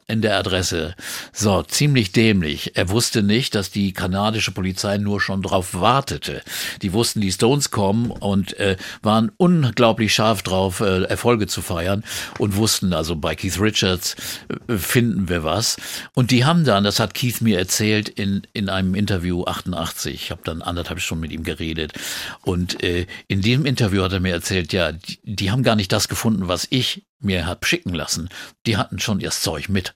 Speaker 2: in der Adresse. So, ziemlich dämlich. Er wusste nicht, dass die kanadische Polizei nur schon drauf wartete. Die wussten, die Stones kommen und äh, waren unglaublich scharf drauf, äh, Erfolge zu feiern und wussten also bei Keith Richards äh, finden wir was. Und die haben dann, das hat Keith mir erzählt in, in einem Interview 88, ich habe dann anderthalb Stunden mit ihm geredet und äh, in dem Interview hat er mir erzählt, ja, die, die haben gar nicht das gefunden, was ich mir hab schicken lassen. Die hatten schon ihr Zeug mit,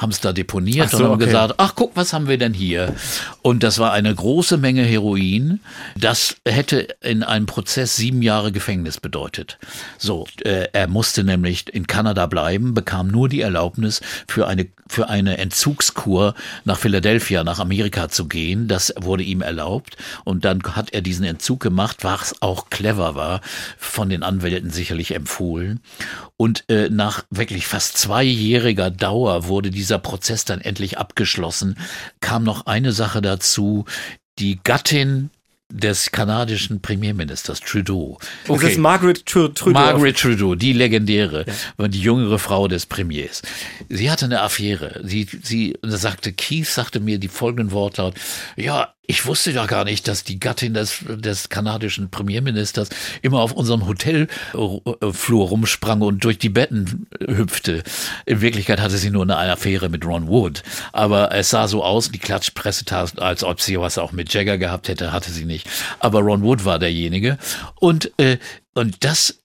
Speaker 2: haben es da deponiert
Speaker 3: Ach so,
Speaker 2: und haben
Speaker 3: okay.
Speaker 2: gesagt, ach guck, was haben wir denn hier? Und das war eine große Menge Heroin. Das hätte in einem Prozess sieben Jahre Gefängnis bedeutet. So, äh, er musste nämlich in Kanada bleiben, bekam nur die Erlaubnis für eine für eine Entzugskur nach Philadelphia, nach Amerika zu gehen. Das wurde ihm erlaubt. Und dann hat er diesen Entzug gemacht, was auch clever war, von den Anwälten sicherlich empfohlen. Und äh, nach wirklich fast zweijähriger Dauer wurde dieser Prozess dann endlich abgeschlossen. Kam noch eine Sache dazu. Die Gattin des kanadischen Premierministers Trudeau.
Speaker 3: Das ist Margaret Tru- Trudeau.
Speaker 2: Margaret Trudeau, die legendäre, war die jüngere Frau des Premiers. Sie hatte eine Affäre. Sie, sie sagte, Keith sagte mir die folgenden Wortlaut, ja, ich wusste ja gar nicht, dass die Gattin des, des kanadischen Premierministers immer auf unserem Hotelflur rumsprang und durch die Betten hüpfte. In Wirklichkeit hatte sie nur eine Affäre mit Ron Wood. Aber es sah so aus, die Klatschpresse tat, als ob sie was auch mit Jagger gehabt hätte, hatte sie nicht. Aber Ron Wood war derjenige. Und, äh, und das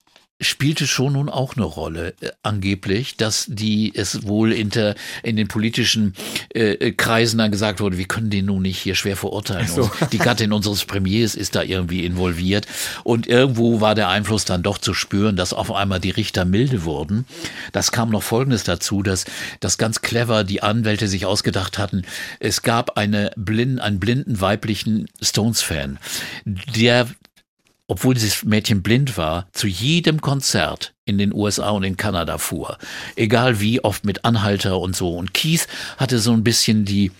Speaker 2: spielte schon nun auch eine Rolle, äh, angeblich, dass die es wohl inter, in den politischen äh, Kreisen dann gesagt wurde, wir können den nun nicht hier schwer verurteilen.
Speaker 3: so.
Speaker 2: Die Gattin unseres Premiers ist da irgendwie involviert. Und irgendwo war der Einfluss dann doch zu spüren, dass auf einmal die Richter milde wurden. Das kam noch Folgendes dazu, dass, dass ganz clever die Anwälte sich ausgedacht hatten, es gab eine blind, einen blinden weiblichen Stones-Fan, der obwohl dieses Mädchen blind war, zu jedem Konzert in den USA und in Kanada fuhr. Egal wie oft mit Anhalter und so. Und Keith hatte so ein bisschen die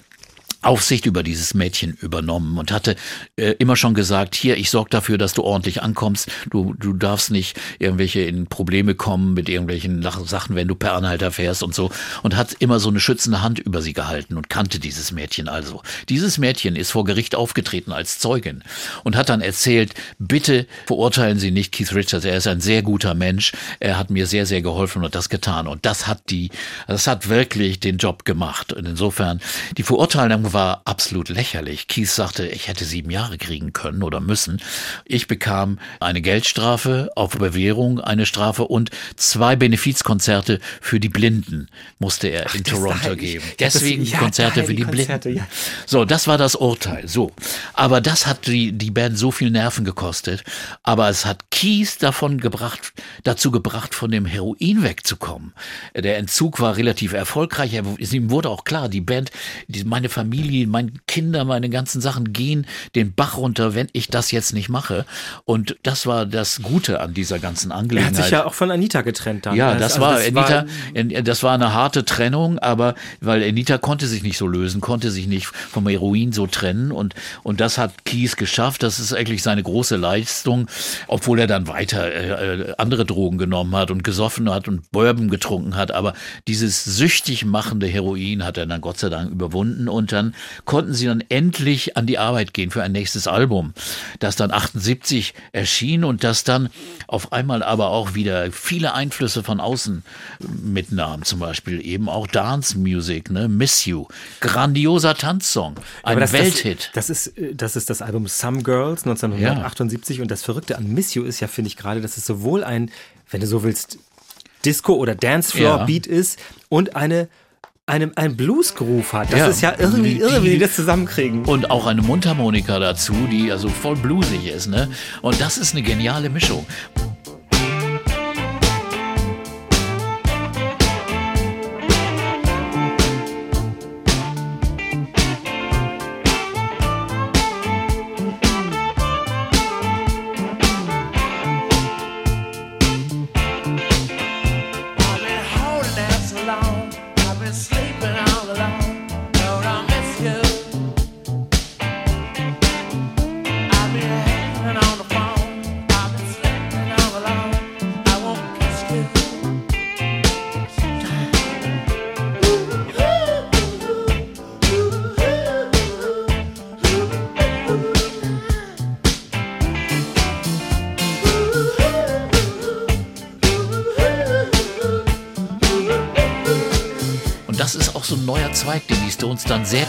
Speaker 2: Aufsicht über dieses Mädchen übernommen und hatte äh, immer schon gesagt, hier, ich sorge dafür, dass du ordentlich ankommst. Du, du darfst nicht irgendwelche in Probleme kommen mit irgendwelchen Sachen, wenn du per Anhalter fährst und so. Und hat immer so eine schützende Hand über sie gehalten und kannte dieses Mädchen also. Dieses Mädchen ist vor Gericht aufgetreten als Zeugin und hat dann erzählt, bitte verurteilen Sie nicht Keith Richards. Er ist ein sehr guter Mensch. Er hat mir sehr, sehr geholfen und das getan. Und das hat die, das hat wirklich den Job gemacht. Und insofern, die Verurteilung war absolut lächerlich. Keith sagte, ich hätte sieben Jahre kriegen können oder müssen. Ich bekam eine Geldstrafe auf Bewährung, eine Strafe und zwei Benefizkonzerte für die Blinden musste er in Toronto geben.
Speaker 3: ja, das-
Speaker 2: Deswegen
Speaker 3: ja,
Speaker 2: Konzerte für
Speaker 3: die Konzerte,
Speaker 2: Blinden.
Speaker 3: ja.
Speaker 2: So, das war das Urteil. So. Aber das hat die, die Band so viel Nerven gekostet. Aber es hat Keys davon gebracht, dazu gebracht, von dem Heroin wegzukommen. Der Entzug war relativ erfolgreich. Er- Ihm wurde auch klar, die Band, die, meine Familie, meine Kinder, meine ganzen Sachen gehen den Bach runter, wenn ich das jetzt nicht mache. Und das war das Gute an dieser ganzen
Speaker 3: Er
Speaker 2: Angelegenheit.
Speaker 3: hat sich ja auch von Anita getrennt dann.
Speaker 2: Ja,
Speaker 3: Also
Speaker 2: das war
Speaker 3: das
Speaker 2: Anita, das war eine harte Trennung, aber weil Anita konnte sich nicht so lösen, konnte sich nicht vom Heroin so trennen und und das hat Keys geschafft. Das ist eigentlich seine große Leistung, obwohl er dann weiter äh, äh, andere Drogen genommen hat und gesoffen hat und Bourbon getrunken hat, aber dieses süchtig machende Heroin hat er dann Gott sei Dank überwunden und dann dann konnten sie dann endlich an die Arbeit gehen für ein nächstes Album, das dann 78 erschien und das dann auf einmal aber auch wieder viele Einflüsse von außen mitnahm. Zum Beispiel eben auch Dance Music, ne? Miss You. Grandioser Tanzsong. Ein
Speaker 3: Aber das,
Speaker 2: Welthit.
Speaker 3: Das, das, ist, äh, das ist das Album Some Girls 1978 und das Verrückte an Miss You ist ja, finde ich gerade, dass es sowohl ein, wenn du so willst, Disco- oder Dancefloor-Beat ist und eine, eine, ein Blues-Groove hat. Das
Speaker 2: Ja.
Speaker 3: ist ja irgendwie irre, wie die- das zusammenkriegen.
Speaker 2: Und auch eine Mundharmonika dazu, die also voll bluesig ist, ne? Und das ist eine geniale Mischung.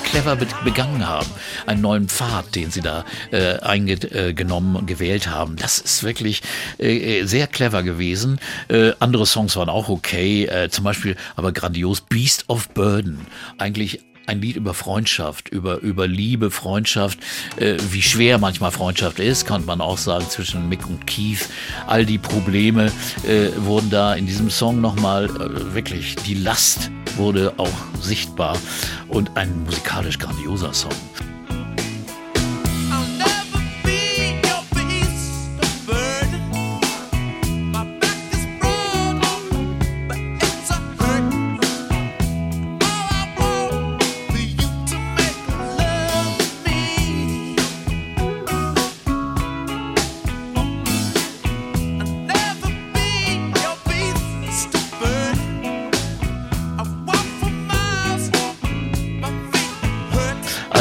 Speaker 2: Clever be begangen haben. Einen neuen Pfad, den sie da äh, eingenommen und gewählt haben. Das ist wirklich äh, äh, sehr clever gewesen. Äh, andere Songs waren auch okay. Äh, zum Beispiel aber grandios Beast of Burden. Eigentlich ein Lied über Freundschaft, über, über Liebe, Freundschaft, äh, wie schwer manchmal Freundschaft ist, kann man auch sagen, zwischen Mick und Keith. All die Probleme äh, wurden da in diesem Song nochmal äh, wirklich, die Last wurde auch sichtbar und ein musikalisch grandioser Song.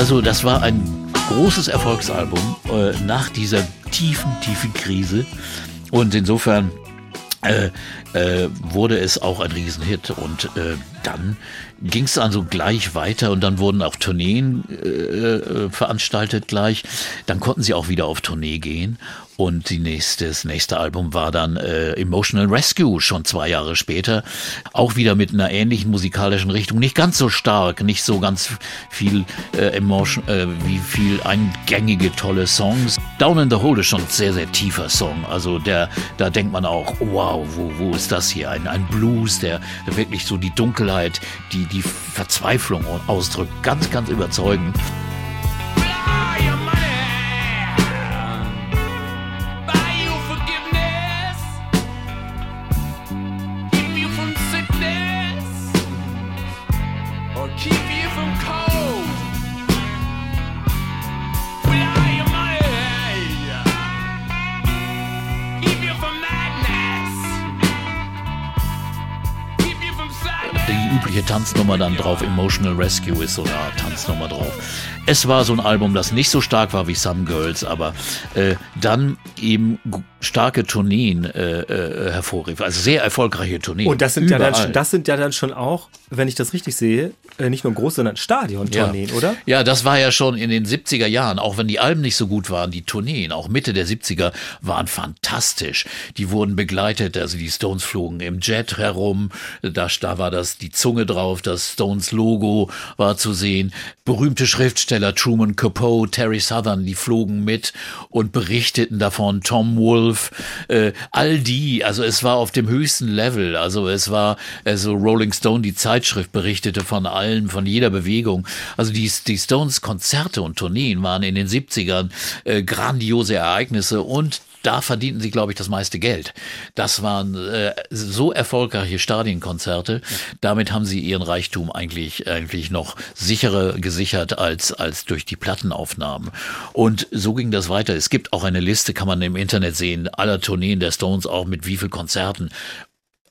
Speaker 2: Also das war ein großes Erfolgsalbum äh, nach dieser tiefen, tiefen Krise. Und insofern äh, äh, wurde es auch ein Riesenhit. Und äh, dann ging es also gleich weiter und dann wurden auch Tourneen äh, äh, veranstaltet gleich. Dann konnten sie auch wieder auf Tournee gehen. Und die nächste, das nächste Album war dann äh, Emotional Rescue, schon zwei Jahre später. Auch wieder mit einer ähnlichen musikalischen Richtung. Nicht ganz so stark, nicht so ganz viel äh, Emotion, äh, wie viel eingängige, tolle Songs. Down in the Hole ist schon ein sehr, sehr tiefer Song. Also der, da denkt man auch, wow, wo, wo ist das hier? Ein, ein Blues, der, wirklich so die Dunkelheit, die, die Verzweiflung ausdrückt. Ganz, ganz überzeugend. Tanznummer dann drauf. Emotional Rescue ist so eine Tanznummer drauf. Es war so ein Album, das nicht so stark war wie Some Girls, aber äh, dann eben starke Tourneen äh, äh, hervorrief. Also sehr erfolgreiche Tourneen.
Speaker 3: Und das sind, ja dann, schon- das sind ja dann schon auch, wenn ich das richtig sehe, äh, nicht nur groß, sondern Stadiontourneen, oder?
Speaker 2: Ja, das war ja schon in den 70er Jahren, auch wenn die Alben nicht so gut waren, die Tourneen, auch Mitte der 70er, waren fantastisch. Die wurden begleitet, also die Stones flogen im Jet herum, da, da war das die Zunge drauf, das Stones-Logo war zu sehen. Berühmte Schriftsteller Truman Capote, Terry Southern, die flogen mit und berichteten davon, Tom Wolfe, äh, all die, also es war auf dem höchsten Level, also es war, also Rolling Stone, die Zeitschrift berichtete von allen, von jeder Bewegung. Also die, die Stones Konzerte und Tourneen waren in den 70ern äh, grandiose Ereignisse und da verdienten sie, glaube ich, das meiste Geld. Das waren äh, so erfolgreiche Stadienkonzerte. Damit haben sie ihren Reichtum eigentlich eigentlich noch sicherer gesichert als als durch die Plattenaufnahmen. Und so ging das weiter. Es gibt auch eine Liste, kann man im Internet sehen, aller Tourneen der Stones auch mit wie viel Konzerten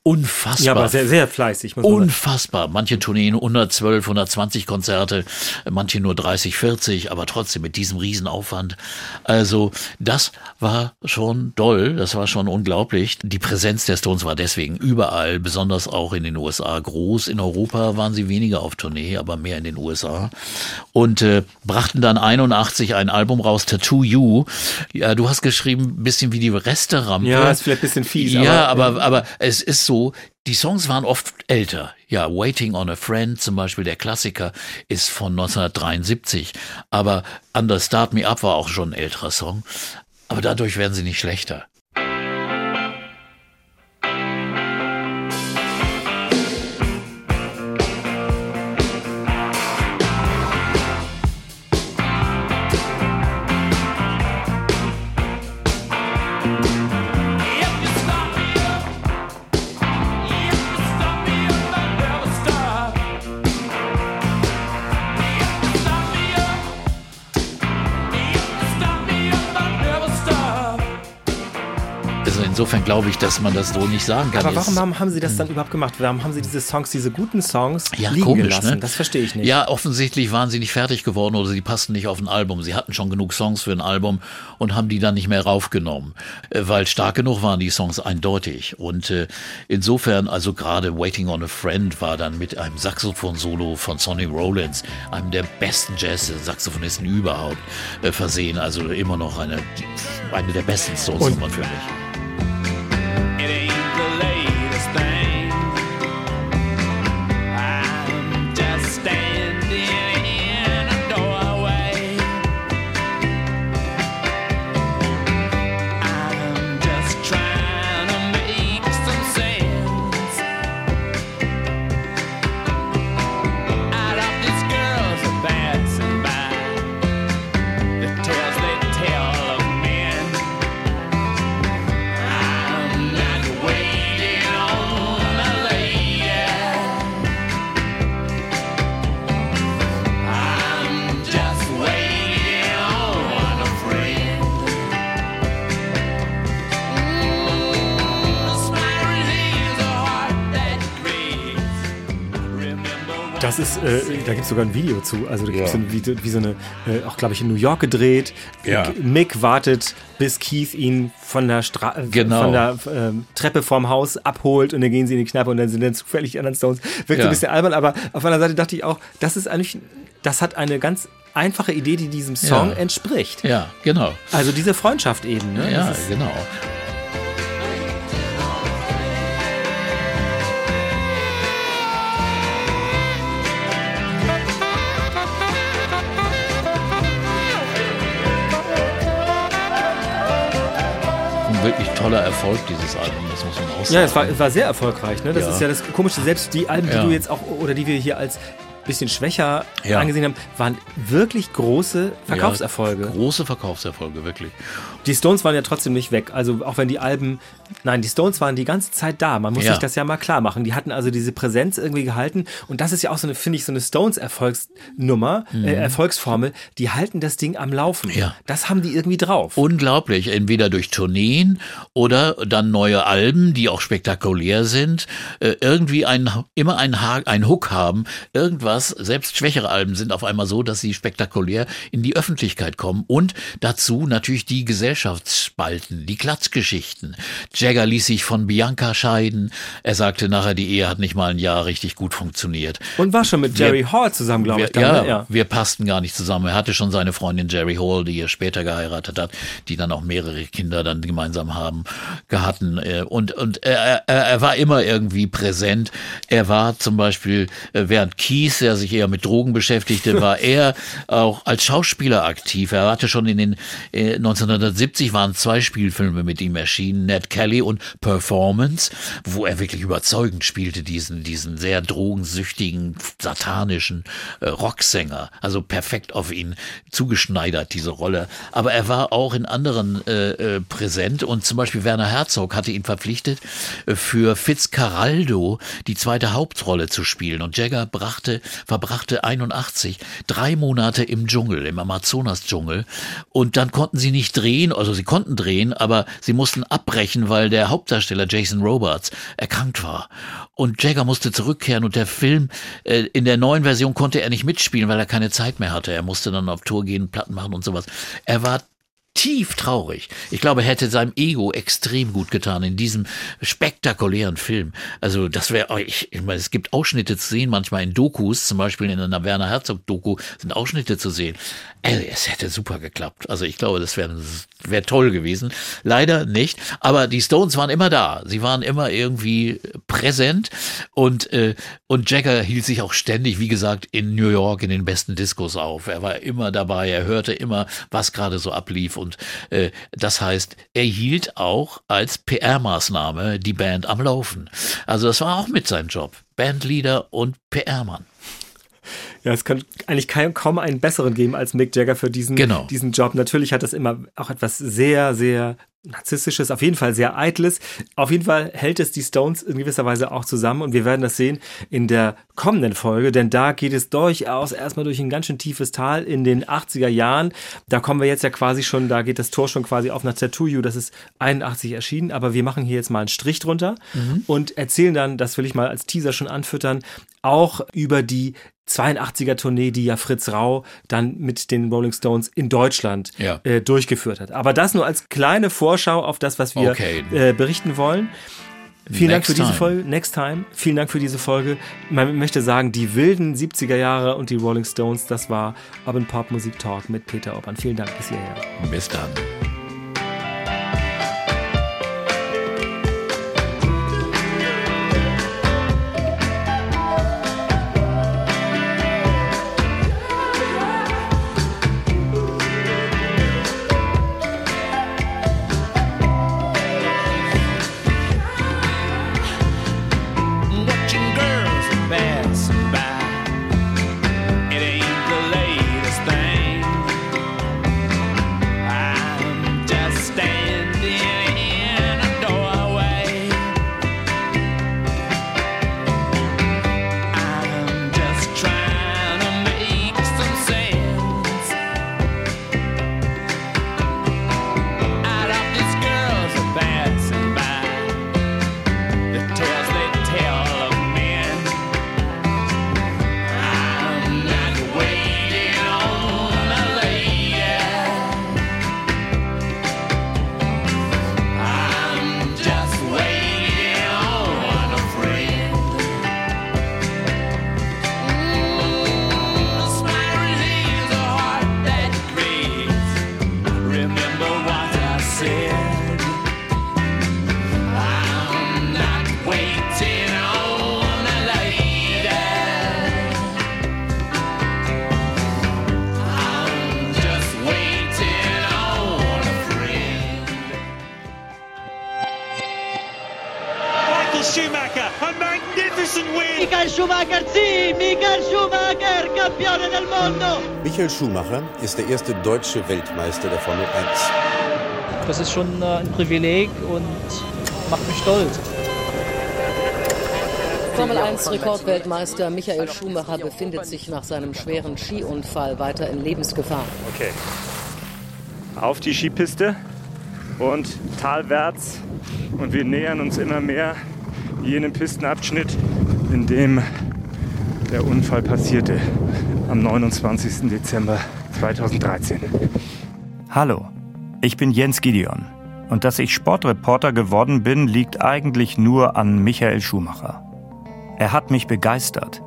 Speaker 2: unfassbar.
Speaker 3: Ja, aber sehr, sehr fleißig.
Speaker 2: Unfassbar. Manche Tourneen 112, 120 Konzerte, manche nur 30, 40, aber trotzdem mit diesem Riesenaufwand. Also das war schon doll, das war schon unglaublich. Die Präsenz der Stones war deswegen überall, besonders auch in den USA groß. In Europa waren sie weniger auf Tournee, aber mehr in den USA. Und äh, brachten dann 81 ein Album raus, Tattoo You. Ja, du hast geschrieben, bisschen wie die Resterampe.
Speaker 3: Ja, ist vielleicht ein bisschen fies.
Speaker 2: Ja,
Speaker 3: aber,
Speaker 2: aber, aber es ist so, die Songs waren oft älter. Ja, Waiting on a Friend zum Beispiel, der Klassiker, ist von 1973. Aber Under Start Me Up war auch schon ein älterer Song. Aber dadurch werden sie nicht schlechter. Insofern glaube ich, dass man das so nicht sagen kann.
Speaker 3: aber warum haben, haben sie das dann überhaupt gemacht? Warum haben sie diese Songs, diese guten Songs
Speaker 2: Ja,
Speaker 3: liegen
Speaker 2: komisch,
Speaker 3: gelassen?
Speaker 2: ne?
Speaker 3: Das verstehe ich nicht.
Speaker 2: Ja, offensichtlich waren sie nicht fertig geworden oder sie passten nicht auf ein Album. Sie hatten schon genug Songs für ein Album und haben die dann nicht mehr raufgenommen, äh, weil stark genug waren die Songs eindeutig. Und äh, insofern, also gerade Waiting on a Friend war dann mit einem Saxophon-Solo von Sonny Rollins, einem der besten Jazz-Saxophonisten überhaupt, äh, versehen. Also immer noch eine, eine der besten Stones-Nummern für mich.
Speaker 3: Gibt es sogar ein Video zu. Also da gibt es so ein Video, wie so eine, äh, auch glaube ich in New York gedreht.
Speaker 2: Ja.
Speaker 3: Mick wartet, bis Keith ihn von der, Stra
Speaker 2: Genau.
Speaker 3: von der ähm, Treppe vorm Haus abholt und dann gehen sie in die Kneipe und dann sind dann zufällig die anderen Stones. Wirkt so
Speaker 2: Ja.
Speaker 3: ein bisschen albern, aber auf einer Seite dachte ich auch, das ist eigentlich, das hat eine ganz einfache Idee, die diesem Song
Speaker 2: Ja.
Speaker 3: entspricht.
Speaker 2: Ja, genau.
Speaker 3: Also diese Freundschaft eben. Ne?
Speaker 2: Ja, genau. Toller Erfolg, dieses Album, das muss man auch sagen.
Speaker 3: Ja, es war, es war sehr erfolgreich. Ne? Das
Speaker 2: Ja.
Speaker 3: ist ja das Komische. Selbst die Alben, die
Speaker 2: Ja.
Speaker 3: du jetzt auch, oder die wir hier als bisschen schwächer
Speaker 2: Ja.
Speaker 3: angesehen haben, waren wirklich große Verkaufserfolge.
Speaker 2: Große Verkaufserfolge, wirklich.
Speaker 3: Die Stones waren ja trotzdem nicht weg. Also auch wenn die Alben, nein, die Stones waren die ganze Zeit da. Man muss
Speaker 2: Ja.
Speaker 3: sich das ja mal klar machen. Die hatten also diese Präsenz irgendwie gehalten. Und das ist ja auch so eine, finde ich, so eine Stones-Erfolgsnummer, äh, Erfolgsformel. Die halten das Ding am Laufen.
Speaker 2: Mhm. Ja.
Speaker 3: Das haben die irgendwie drauf.
Speaker 2: Unglaublich, entweder durch Tourneen oder dann neue Alben, die auch spektakulär sind, äh, irgendwie ein, immer ein, ha ein Hook haben, irgendwas, selbst schwächere Alben sind auf einmal so, dass sie spektakulär in die Öffentlichkeit kommen und dazu natürlich die Gesellschaftsspalten, die Klatschgeschichten. Jagger ließ sich von Bianca scheiden, er sagte nachher, die Ehe hat nicht mal ein Jahr richtig gut funktioniert.
Speaker 3: Und war schon mit Jerry
Speaker 2: Wir-
Speaker 3: Hall zusammen, glaube ich. Dann,
Speaker 2: ja,
Speaker 3: ne? ja.
Speaker 2: wir passten gar nicht zusammen. Er hatte schon seine Freundin Jerry Hall, die er später geheiratet hat, die dann auch mehrere Kinder dann gemeinsam haben, hatten. äh, Und, und er, er, er war immer irgendwie präsent. Er war zum Beispiel, äh, während Keith, der sich eher mit Drogen beschäftigte, war er auch als Schauspieler aktiv. Er hatte schon in den äh, 1970 waren zwei Spielfilme mit ihm erschienen, Ned Kelly und Performance, wo er wirklich überzeugend spielte, diesen, diesen sehr drogensüchtigen, satanischen äh, Rocksänger. Also perfekt auf ihn zugeschneidert, diese Rolle. Aber er war auch in anderen äh, äh, präsent und zum Beispiel Werner Herzog hatte ihn verpflichtet, äh, für Fitzcarraldo die zweite Hauptrolle zu spielen. Und Jagger brachte verbrachte 81 drei Monate im Dschungel, im Amazonas-Dschungel. Und dann konnten sie nicht drehen, also sie konnten drehen, aber sie mussten abbrechen, weil der Hauptdarsteller Jason Robards erkrankt war. Und Jagger musste zurückkehren und der Film, äh, in der neuen Version konnte er nicht mitspielen, weil er keine Zeit mehr hatte. Er musste dann auf Tour gehen, Platten machen und sowas. Er war tief traurig. Ich glaube, hätte seinem Ego extrem gut getan in diesem spektakulären Film. Also das wäre, ich, ich meine, es gibt Ausschnitte zu sehen, manchmal in Dokus, zum Beispiel in einer Werner Herzog Doku sind Ausschnitte zu sehen. Ey, es hätte super geklappt. Also ich glaube, das wäre wär toll gewesen. Leider nicht. Aber die Stones waren immer da. Sie waren immer irgendwie präsent und äh, und Jagger hielt sich auch ständig, wie gesagt, in New York in den besten Discos auf. Er war immer dabei. Er hörte immer, was gerade so ablief und äh, das heißt, er hielt auch als PR-Maßnahme die Band am Laufen. Also das war auch mit seinem Job. Bandleader und PR-Mann.
Speaker 3: Ja, es kann eigentlich kein, kaum einen besseren geben als Mick Jagger für diesen,
Speaker 2: Genau.
Speaker 3: diesen Job. Natürlich hat das immer auch etwas sehr, sehr narzisstisches, auf jeden Fall sehr eitles. Auf jeden Fall hält es die Stones in gewisser Weise auch zusammen und wir werden das sehen in der kommenden Folge, denn da geht es durchaus erstmal durch ein ganz schön tiefes Tal in den 80er Jahren. Da kommen wir jetzt ja quasi schon, da geht das Tor schon quasi auf nach Tattoo You, das ist 81 erschienen, aber wir machen hier jetzt mal einen Strich drunter und erzählen dann, das will ich mal als Teaser schon anfüttern, auch über die 82er Tournee, die ja Fritz Rau dann mit den Rolling Stones in Deutschland
Speaker 2: Ja.
Speaker 3: äh, durchgeführt hat. Aber das nur als kleine Vorschau auf das, was wir
Speaker 2: Okay.
Speaker 3: äh, berichten wollen. Vielen Dank
Speaker 2: Next
Speaker 3: für diese
Speaker 2: time.
Speaker 3: Folge. Next time. Vielen Dank für diese Folge. Man möchte sagen, die wilden 70er Jahre und die Rolling Stones, das war Urban Pop Musik Talk mit Peter Obern. Vielen Dank bis hierher.
Speaker 2: Bis dann.
Speaker 5: Michael Schumacher ist der erste deutsche Weltmeister der Formel 1.
Speaker 6: Das ist schon äh, ein Privileg und macht mich stolz.
Speaker 7: Formel 1 Rekordweltmeister Michael Schumacher befindet sich nach seinem schweren Skiunfall weiter in Lebensgefahr.
Speaker 8: Okay. Auf die Skipiste und talwärts. Und wir nähern uns immer mehr jenem Pistenabschnitt, in dem der Unfall passierte am 29. Dezember 2013.
Speaker 9: Hallo, ich bin Jens Gideon. Und dass ich Sportreporter geworden bin, liegt eigentlich nur an Michael Schumacher. Er hat mich begeistert,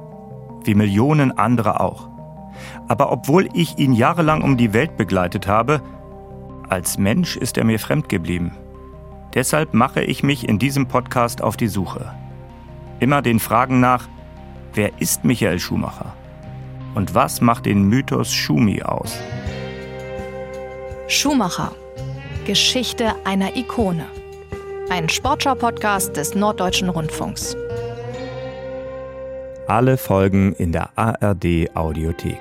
Speaker 9: wie Millionen andere auch. Aber obwohl ich ihn jahrelang um die Welt begleitet habe, als Mensch ist er mir fremd geblieben. Deshalb mache ich mich in diesem Podcast auf die Suche. Immer den Fragen nach, wer ist Michael Schumacher? Und was macht den Mythos Schumi aus?
Speaker 10: Schumacher. Geschichte einer Ikone. Ein Sportschau-Podcast des Norddeutschen Rundfunks.
Speaker 9: Alle Folgen in der ARD Audiothek.